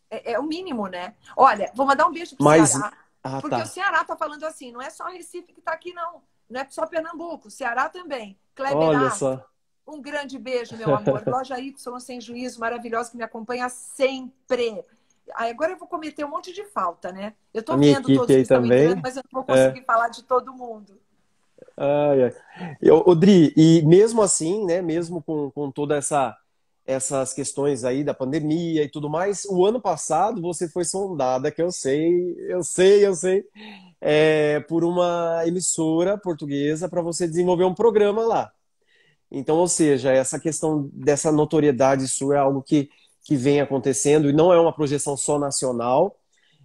É, é, o mínimo, né? Olha, vou mandar um beijo para Mas... Ceará. Ah, Porque tá. o Ceará tá falando assim, não é só Recife que tá aqui, não. Não é só Pernambuco, Ceará também. Kleber Olha só. Um grande beijo, meu amor. [laughs] Loja Y Sem Juízo, maravilhosa, que me acompanha sempre. Agora eu vou cometer um monte de falta, né? Eu tô vendo todos que estão também. entrando, mas eu não vou conseguir é. falar de todo mundo. Ai, ai. Eu, Odri, e mesmo assim, né, mesmo com, com toda essa essas questões aí da pandemia e tudo mais. O ano passado você foi sondada, que eu sei, eu sei, eu sei, é, por uma emissora portuguesa para você desenvolver um programa lá. Então, ou seja, essa questão dessa notoriedade sua é algo que, que vem acontecendo e não é uma projeção só nacional,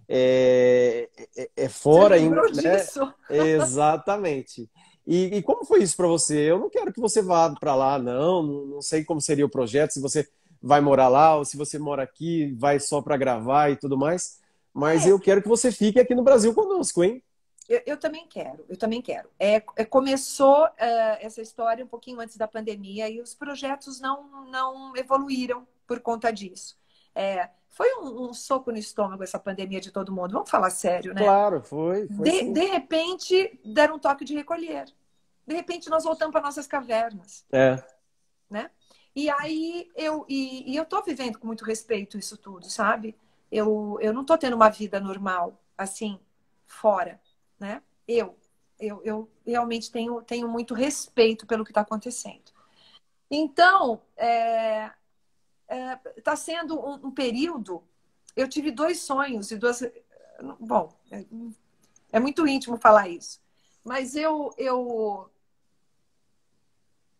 é, é, é fora ainda. Né? [laughs] Exatamente. E, e, como foi isso para você? Eu não quero que você vá para lá, não. Não sei como seria o projeto, se você vai morar lá ou se você mora aqui, vai só para gravar e tudo mais. Mas é. eu quero que você fique aqui no Brasil conosco, hein? Eu, eu também quero, eu também quero. É, é começou uh, essa história um pouquinho antes da pandemia e os projetos não, não evoluíram por conta disso. É, foi um, um, soco no estômago essa pandemia de todo mundo. Vamos falar sério, né? Claro, foi. foi de, de, repente, deram um toque de recolher. De repente, nós voltamos para nossas cavernas. É. Né? E aí, eu, e, e eu tô vivendo com muito respeito isso tudo, sabe? Eu, eu não tô tendo uma vida normal, assim, fora, né? Eu, eu, eu realmente tenho, tenho muito respeito pelo que está acontecendo. Então, é, está é, tá sendo um, um, período. Eu tive dois sonhos e duas. Bom, é, é muito íntimo falar isso, mas eu, eu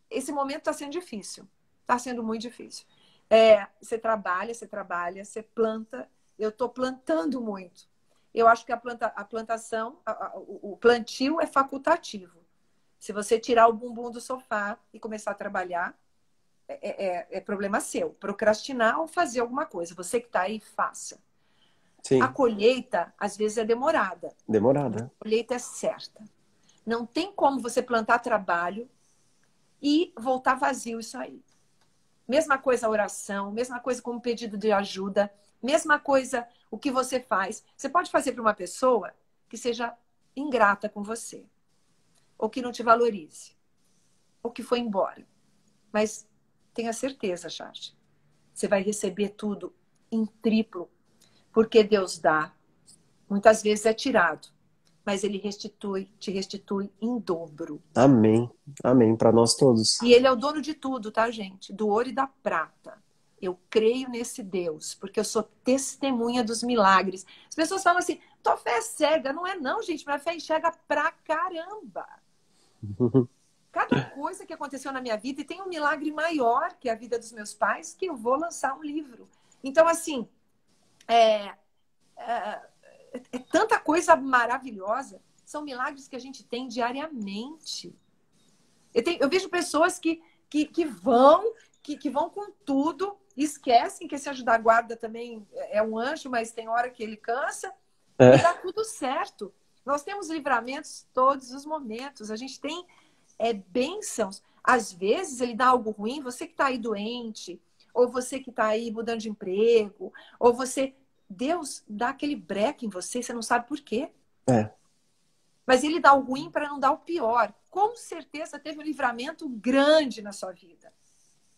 esse momento está sendo difícil, está sendo muito difícil. É, você trabalha, você trabalha, você planta. Eu estou plantando muito. Eu acho que a, planta, a plantação, a, a, o plantio é facultativo. Se você tirar o bumbum do sofá e começar a trabalhar, é, é, é, problema seu. Procrastinar ou fazer alguma coisa. Você que está aí, faça. Sim. A colheita, às vezes, é demorada. Demorada. A colheita é certa. Não tem como você plantar trabalho e voltar vazio isso aí. Mesma coisa a oração, mesma coisa com o pedido de ajuda, mesma coisa o que você faz. Você pode fazer para uma pessoa que seja ingrata com você, ou que não te valorize, ou que foi embora. Mas Tenha certeza, Charles. Você vai receber tudo em triplo. Porque Deus dá. Muitas vezes é tirado. Mas ele restitui, te restitui em dobro. Amém. Amém. Para nós todos. E ele é o dono de tudo, tá, gente? Do ouro e da prata. Eu creio nesse Deus, porque eu sou testemunha dos milagres. As pessoas falam assim: tua fé é cega. Não é, não, gente. Minha fé enxerga pra caramba. [laughs] cada coisa que aconteceu na minha vida e tem um milagre maior que a vida dos meus pais que eu vou lançar um livro. Então, assim, é, é, é tanta coisa maravilhosa. São milagres que a gente tem diariamente. Eu, tenho, eu vejo pessoas que, que, que vão, que, que vão com tudo, esquecem que esse ajudar guarda também é um anjo, mas tem hora que ele cansa é. e dá tudo certo. Nós temos livramentos todos os momentos. A gente tem é bênçãos. Às vezes ele dá algo ruim, você que está aí doente, ou você que está aí mudando de emprego, ou você. Deus dá aquele breque em você, você não sabe por quê. É. Mas ele dá o ruim para não dar o pior. Com certeza teve um livramento grande na sua vida.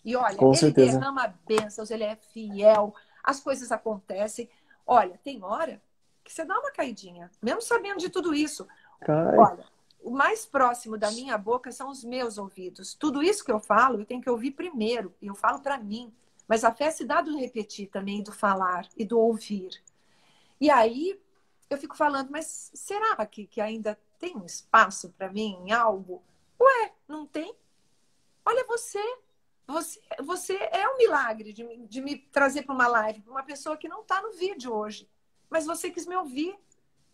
E olha, Com ele certeza. derrama bênçãos, ele é fiel, as coisas acontecem. Olha, tem hora que você dá uma caidinha, mesmo sabendo de tudo isso. Cai. Olha, o mais próximo da minha boca são os meus ouvidos. Tudo isso que eu falo, eu tenho que ouvir primeiro, e eu falo para mim. Mas a fé se dá do repetir também, do falar e do ouvir. E aí eu fico falando, mas será que, que ainda tem um espaço para mim em algo? Ué, não tem? Olha você. Você, você é um milagre de, de me trazer para uma live, para uma pessoa que não está no vídeo hoje. Mas você quis me ouvir.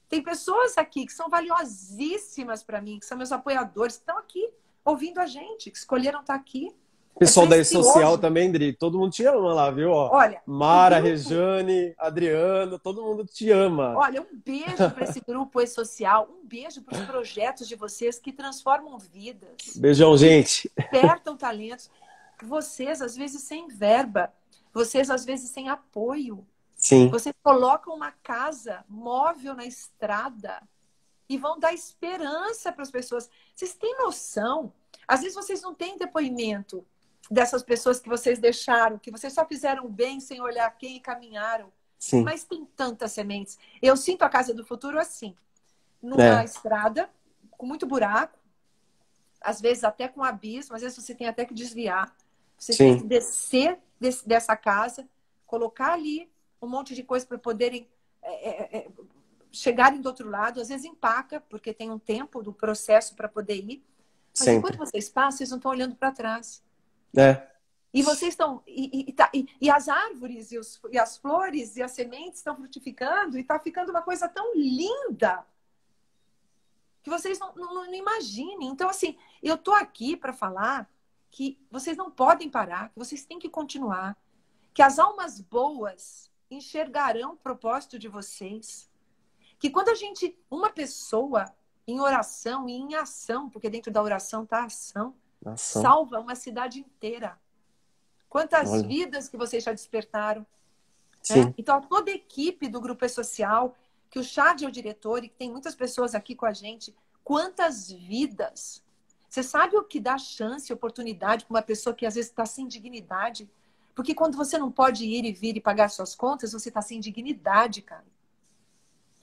Tem pessoas aqui que são valiosíssimas para mim, que são meus apoiadores, que estão aqui ouvindo a gente, que escolheram estar aqui. Pessoal é da E-Social também, Dri, todo mundo te ama lá, viu? Ó, Olha, Mara, grupo... Rejane, Adriano, todo mundo te ama. Olha, um beijo para esse grupo E-Social, um beijo para os projetos de vocês que transformam vidas. Beijão, gente. Despertam talentos. Vocês, às vezes, sem verba, vocês, às vezes, sem apoio. Sim. Vocês colocam uma casa móvel na estrada e vão dar esperança para as pessoas. Vocês têm noção? Às vezes vocês não têm depoimento dessas pessoas que vocês deixaram, que vocês só fizeram bem sem olhar quem caminharam. Sim. Mas tem tantas sementes. Eu sinto a casa do futuro assim, numa é. estrada com muito buraco, às vezes até com abismo, às vezes você tem até que desviar. Você Sim. tem que descer desse, dessa casa, colocar ali um monte de coisa para poderem é, é, é, chegarem do outro lado. Às vezes empaca, porque tem um tempo do processo para poder ir. Mas Sempre. enquanto vocês passam, vocês não estão olhando para trás. É. E vocês estão. E, e, tá, e, e as árvores, e, os, e, as flores, e as sementes estão frutificando, e está ficando uma coisa tão linda que vocês não, não, não imaginem. Então, assim, eu estou aqui para falar que vocês não podem parar, que vocês têm que continuar, que as almas boas enxergarão o propósito de vocês. Que quando a gente, uma pessoa em oração e em ação, porque dentro da oração está ação, ação, salva uma cidade inteira. Quantas Olha. vidas que vocês já despertaram. Né? Então, toda a equipe do Grupo E-Social, que o Chad é o diretor e que tem muitas pessoas aqui com a gente, quantas vidas. Você sabe o que dá chance, oportunidade para uma pessoa que às vezes está sem dignidade? Porque quando você não pode ir e vir e pagar suas contas, você está sem dignidade, cara.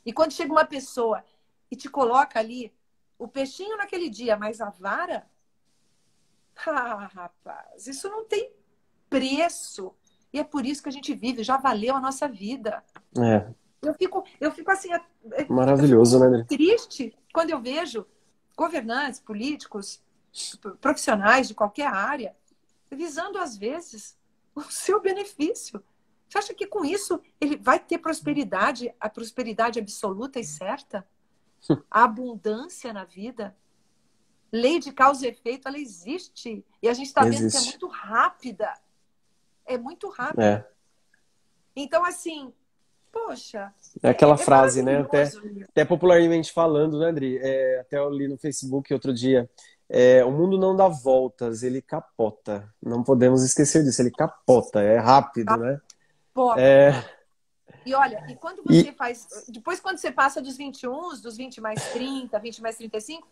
E quando chega uma pessoa e te coloca ali o peixinho naquele dia, mas a vara. Ah, rapaz, isso não tem preço. E é por isso que a gente vive, já valeu a nossa vida. É. Eu fico, eu fico assim. Maravilhoso, fico né? Triste quando eu vejo governantes, políticos, profissionais de qualquer área, visando às vezes o seu benefício. Você acha que com isso ele vai ter prosperidade, a prosperidade absoluta e certa? A abundância na vida? Lei de causa e efeito, ela existe. E a gente está vendo que é muito rápida. É muito rápida. É. Então, assim, poxa. É aquela é frase, né? Até, até, popularmente falando, né, Andri? É, até eu li no Facebook outro dia. É, o mundo não dá voltas, ele capota. Não podemos esquecer disso, ele capota, é rápido, né? É... E olha, e quando você e... faz. Depois, quando você passa dos 21, dos 20 mais 30, 20 mais 35,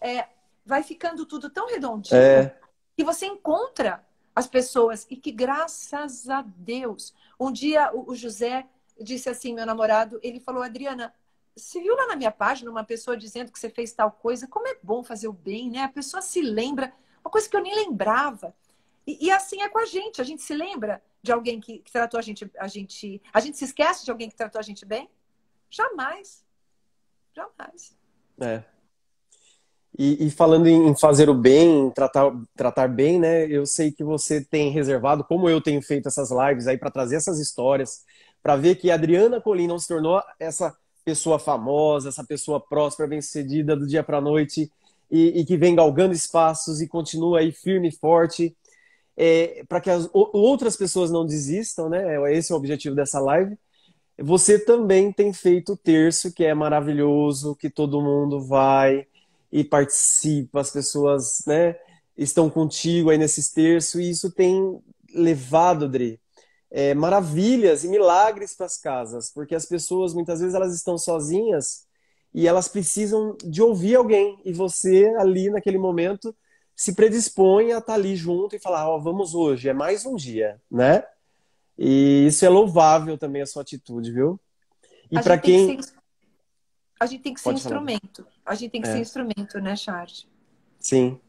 é, vai ficando tudo tão redondinho é... que você encontra as pessoas. E que, graças a Deus, um dia o José disse assim: meu namorado, ele falou, Adriana, você viu lá na minha página uma pessoa dizendo que você fez tal coisa? Como é bom fazer o bem, né? A pessoa se lembra, uma coisa que eu nem lembrava. E, e assim é com a gente. A gente se lembra de alguém que, que, tratou a gente, a gente. A gente se esquece de alguém que tratou a gente bem? Jamais. Jamais. É. E, e, falando em fazer o bem, em tratar, tratar bem, né? Eu sei que você tem reservado, como eu tenho feito essas lives aí para trazer essas histórias, para ver que a Adriana Colim não se tornou essa pessoa famosa, essa pessoa próspera, bem-sucedida do dia para a noite e, e, que vem galgando espaços e continua aí firme e forte, é, para que as outras pessoas não desistam, né? Esse é o objetivo dessa live. Você também tem feito o terço, que é maravilhoso, que todo mundo vai e participa, as pessoas, né, estão contigo aí nesses terços, e isso tem levado, Dri, é, maravilhas e milagres para as casas, porque as pessoas muitas vezes elas estão sozinhas e elas precisam de ouvir alguém e você ali naquele momento se predispõe a estar tá ali junto e falar, ó, oh, vamos hoje, é mais um dia, né? E isso é louvável também a sua atitude, viu? E para quem ser... a gente tem que ser Pode instrumento. Falar. A gente tem que é. ser instrumento, né, Charles? Sim.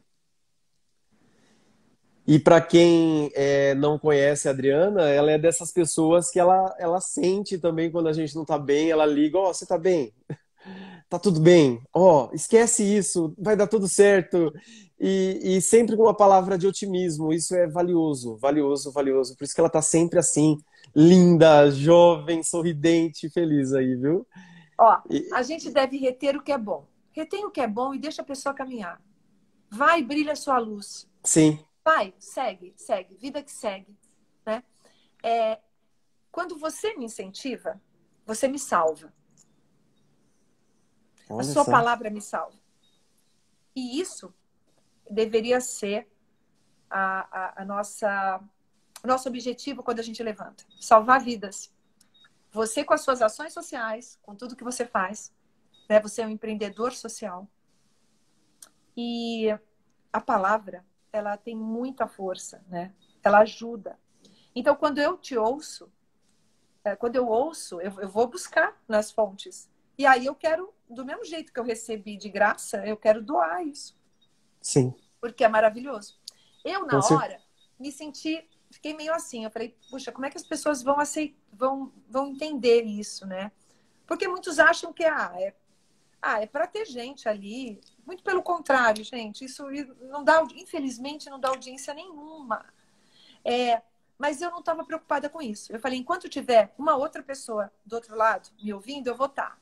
E para quem é, não conhece a Adriana, ela é dessas pessoas que ela, ela sente também quando a gente não tá bem, ela liga, ó, oh, você tá bem? [laughs] tá tudo bem? Ó, oh, esquece isso, vai dar tudo certo. E, e, sempre com uma palavra de otimismo, isso é valioso, valioso, valioso. Por isso que ela tá sempre assim, linda, jovem, sorridente, feliz aí, viu? Ó, e... a gente deve reter o que é bom. Retém o que é bom e deixa a pessoa caminhar. Vai, brilha a sua luz. Sim. Vai, segue, segue, vida que segue. Né? É, quando você me incentiva, você me salva. Olha a sua palavra me salva. E isso deveria ser a, a, a nossa o nosso objetivo quando a gente levanta. Salvar vidas. Você com as suas ações sociais, com tudo que você faz, né? Você é um empreendedor social. E a palavra ela tem muita força, né? Ela ajuda. Então, quando eu te ouço, é, quando eu ouço, eu, eu vou buscar nas fontes. E aí eu quero, do mesmo jeito que eu recebi de graça, eu quero doar isso. Sim. Porque é maravilhoso. Eu, na hora, me senti fiquei meio assim. Eu falei, puxa, como é que as pessoas vão aceitar, vão, vão entender isso, né? Porque muitos acham que ah, é, ah, é para ter gente ali. Muito pelo contrário, gente. Isso não dá, infelizmente, não dá audiência nenhuma. É, mas eu não estava preocupada com isso. Eu falei, enquanto tiver uma outra pessoa do outro lado me ouvindo, eu vou estar. Tá.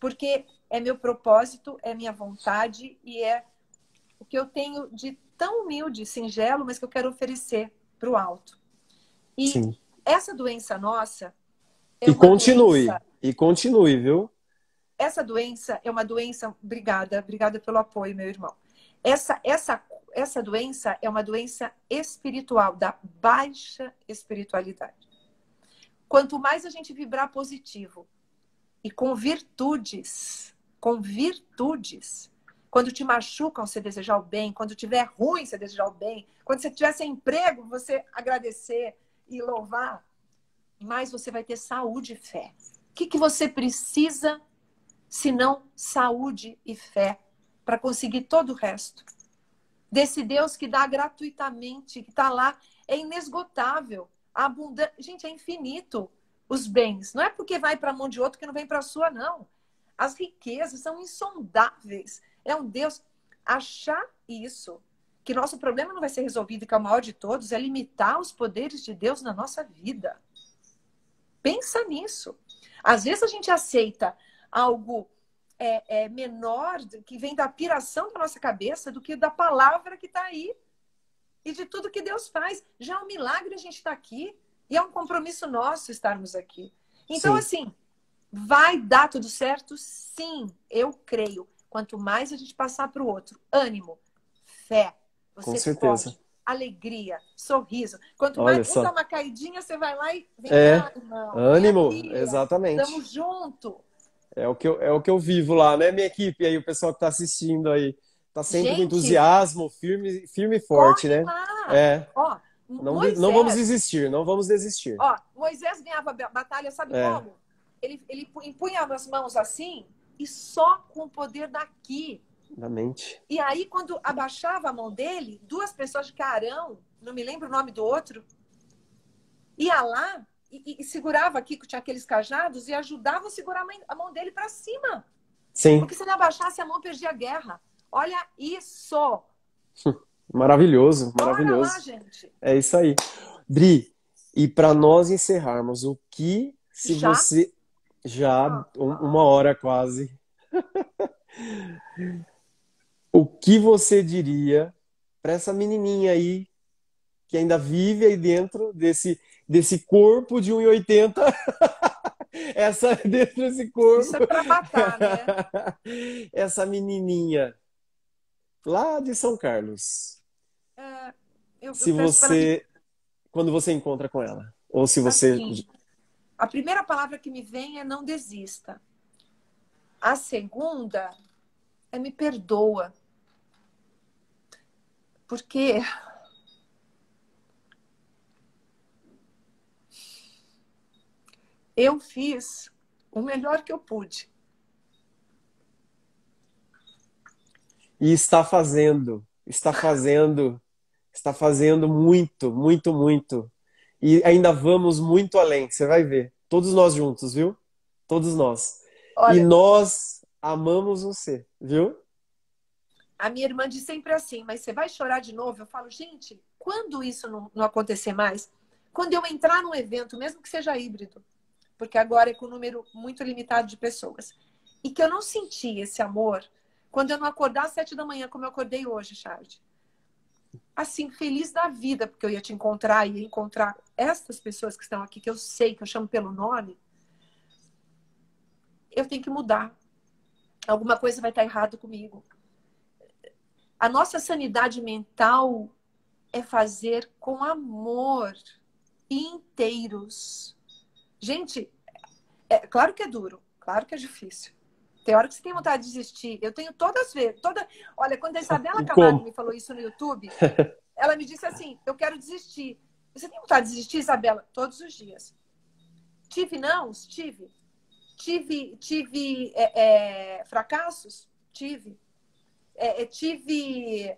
Porque é meu propósito, é minha vontade e é o que eu tenho de tão humilde, singelo, mas que eu quero oferecer para o alto. E Sim. essa doença nossa. É e continue, doença... e continue, viu? Essa doença é uma doença. Obrigada, obrigada pelo apoio, meu irmão. Essa, essa essa doença é uma doença espiritual, da baixa espiritualidade. Quanto mais a gente vibrar positivo e com virtudes, com virtudes, quando te machucam, você desejar o bem, quando tiver ruim, você desejar o bem, quando você tiver sem emprego, você agradecer e louvar, mais você vai ter saúde e fé. O que, que você precisa, se não saúde e fé, para conseguir todo o resto? desse Deus que dá gratuitamente, que está lá, é inesgotável. Abundante. Gente, é infinito os bens. Não é porque vai para a mão de outro que não vem para a sua, não. As riquezas são insondáveis. É um Deus. Achar isso, que nosso problema não vai ser resolvido, que é o maior de todos, é limitar os poderes de Deus na nossa vida. Pensa nisso. Às vezes a gente aceita algo é, é menor, que vem da piração da nossa cabeça, do que da palavra que está aí. E de tudo que Deus faz. Já é um milagre a gente estar tá aqui. E é um compromisso nosso estarmos aqui. Então, Sim. assim, vai dar tudo certo? Sim, eu creio. Quanto mais a gente passar para o outro, ânimo, fé, você Com certeza. Pode, alegria, sorriso. Quanto Olha mais só. uma caidinha, você vai lá e vem é, cá, Ânimo, exatamente. Estamos junto. É o, que eu, é o que eu vivo lá, né, minha equipe? aí, o pessoal que está assistindo aí. Tá sempre Gente, com entusiasmo, firme, firme e forte, né? Lá. É. Ó, não, Moisés, não vamos desistir, não vamos desistir. Ó, Moisés ganhava batalha, sabe é. como? Ele, ele impunha as mãos assim e só com o poder daqui. Da mente. E aí, quando abaixava a mão dele, duas pessoas de Carão, não me lembro o nome do outro, ia lá e, e, segurava aqui, que tinha aqueles cajados, e ajudava a segurar a mão dele para cima. Sim. Porque se ele abaixasse a mão, perdia a guerra. Olha isso! Maravilhoso, maravilhoso. Lá, gente. É isso aí. Bri, e para nós encerrarmos, o que se Já? você. Já, ah. uma hora quase. [laughs] o que você diria para essa menininha aí que ainda vive aí dentro desse desse corpo de 1,80. [laughs] Essa dentro desse corpo. Isso é pra matar, né? [laughs] Essa menininha lá de São Carlos. É, eu, se eu você quando você encontra com ela ou se você assim, a primeira palavra que me vem é não desista. A segunda é me perdoa. Porque eu fiz o melhor que eu pude. E está fazendo, está fazendo, está fazendo muito, muito, muito. E ainda vamos muito além, você vai ver. Todos nós juntos, viu? Todos nós. Olha, e nós amamos você, viu? A minha irmã diz sempre assim, mas você vai chorar de novo? Eu falo, gente, quando isso não, não acontecer mais? Quando eu entrar num evento, mesmo que seja híbrido, porque agora é com um número muito limitado de pessoas. E que eu não senti esse amor quando eu não acordar às sete da manhã, como eu acordei hoje, Charles. Assim, feliz da vida, porque eu ia te encontrar e encontrar essas pessoas que estão aqui, que eu sei, que eu chamo pelo nome. Eu tenho que mudar. Alguma coisa vai estar errado comigo. A nossa sanidade mental é fazer com amor inteiros Gente, é claro que é duro, claro que é difícil. Tem hora que você tem vontade de desistir. Eu tenho todas as vezes. Toda... Olha, quando a Isabela [laughs] Camargo me falou isso no YouTube, [laughs] ela me disse assim: Eu quero desistir. Você tem vontade de desistir, Isabela? Todos os dias. Tive não? Tive. Tive, tive é, é, fracassos? Tive. É, é tive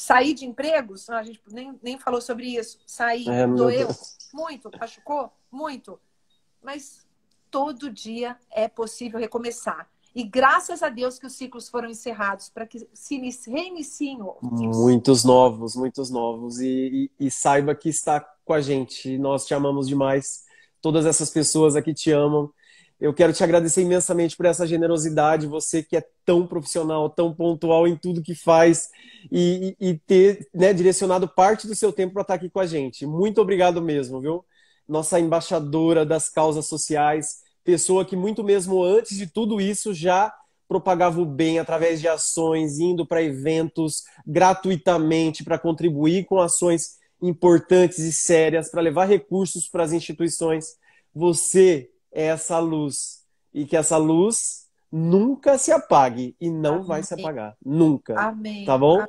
sair de empregos, a gente nem, nem falou sobre isso. Sair, é, doeu muito, machucou muito. Mas todo dia é possível recomeçar. E graças a Deus que os ciclos foram encerrados para que se reiniciem outros. Muitos novos, muitos novos. E, e, e, saiba que está com a gente. Nós te amamos demais. Todas essas pessoas aqui te amam. Eu quero te agradecer imensamente por essa generosidade, você que é tão profissional, tão pontual em tudo que faz e, e ter né, direcionado parte do seu tempo para estar aqui com a gente. Muito obrigado mesmo, viu? Nossa embaixadora das causas sociais, pessoa que muito mesmo antes de tudo isso já propagava o bem através de ações, indo para eventos gratuitamente para contribuir com ações importantes e sérias para levar recursos para as instituições. Você é essa luz e que essa luz nunca se apague e não Amém. vai se apagar, nunca. Amém. Tá bom?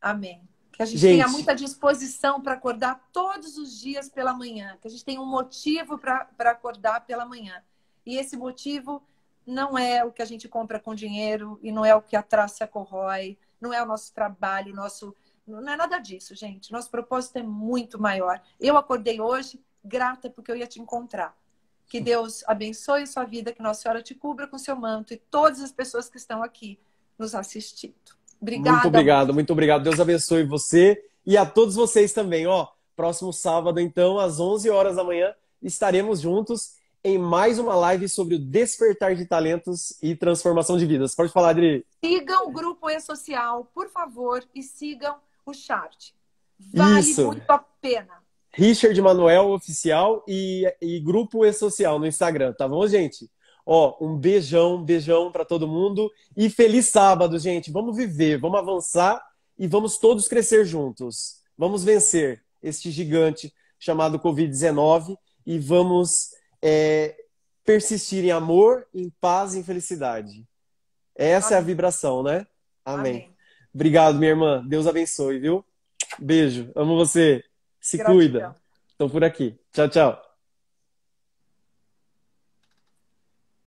Amém. Que a gente, gente tenha muita disposição para acordar todos os dias pela manhã, que a gente tenha um motivo para acordar pela manhã. E esse motivo não é o que a gente compra com dinheiro e não é o que a traça corrói, não é o nosso trabalho, nosso não é nada disso, gente. Nosso propósito é muito maior. Eu acordei hoje grata porque eu ia te encontrar. Que Deus abençoe a sua vida, que Nossa Senhora te cubra com seu manto e todas as pessoas que estão aqui nos assistindo. Obrigada. Muito obrigado, muito obrigado. Deus abençoe você e a todos vocês também. Ó, próximo sábado, então, às 11 horas da manhã, estaremos juntos em mais uma live sobre o despertar de talentos e transformação de vidas. Pode falar, Adri. Sigam o grupo E-Social, por favor, e sigam o chart. Vale Isso. muito a pena. Richard Manuel Oficial e, e Grupo E-Social no Instagram, tá bom, gente? Ó, um beijão, beijão para todo mundo e feliz sábado, gente. Vamos viver, vamos avançar e vamos todos crescer juntos. Vamos vencer este gigante chamado Covid-19 e vamos é, persistir em amor, em paz e em felicidade. Essa Amém. é a vibração, né? Amém. Amém. Obrigado, minha irmã. Deus abençoe, viu? Beijo. Amo você. Se Gratidão. cuida. Estão por aqui. Tchau, tchau.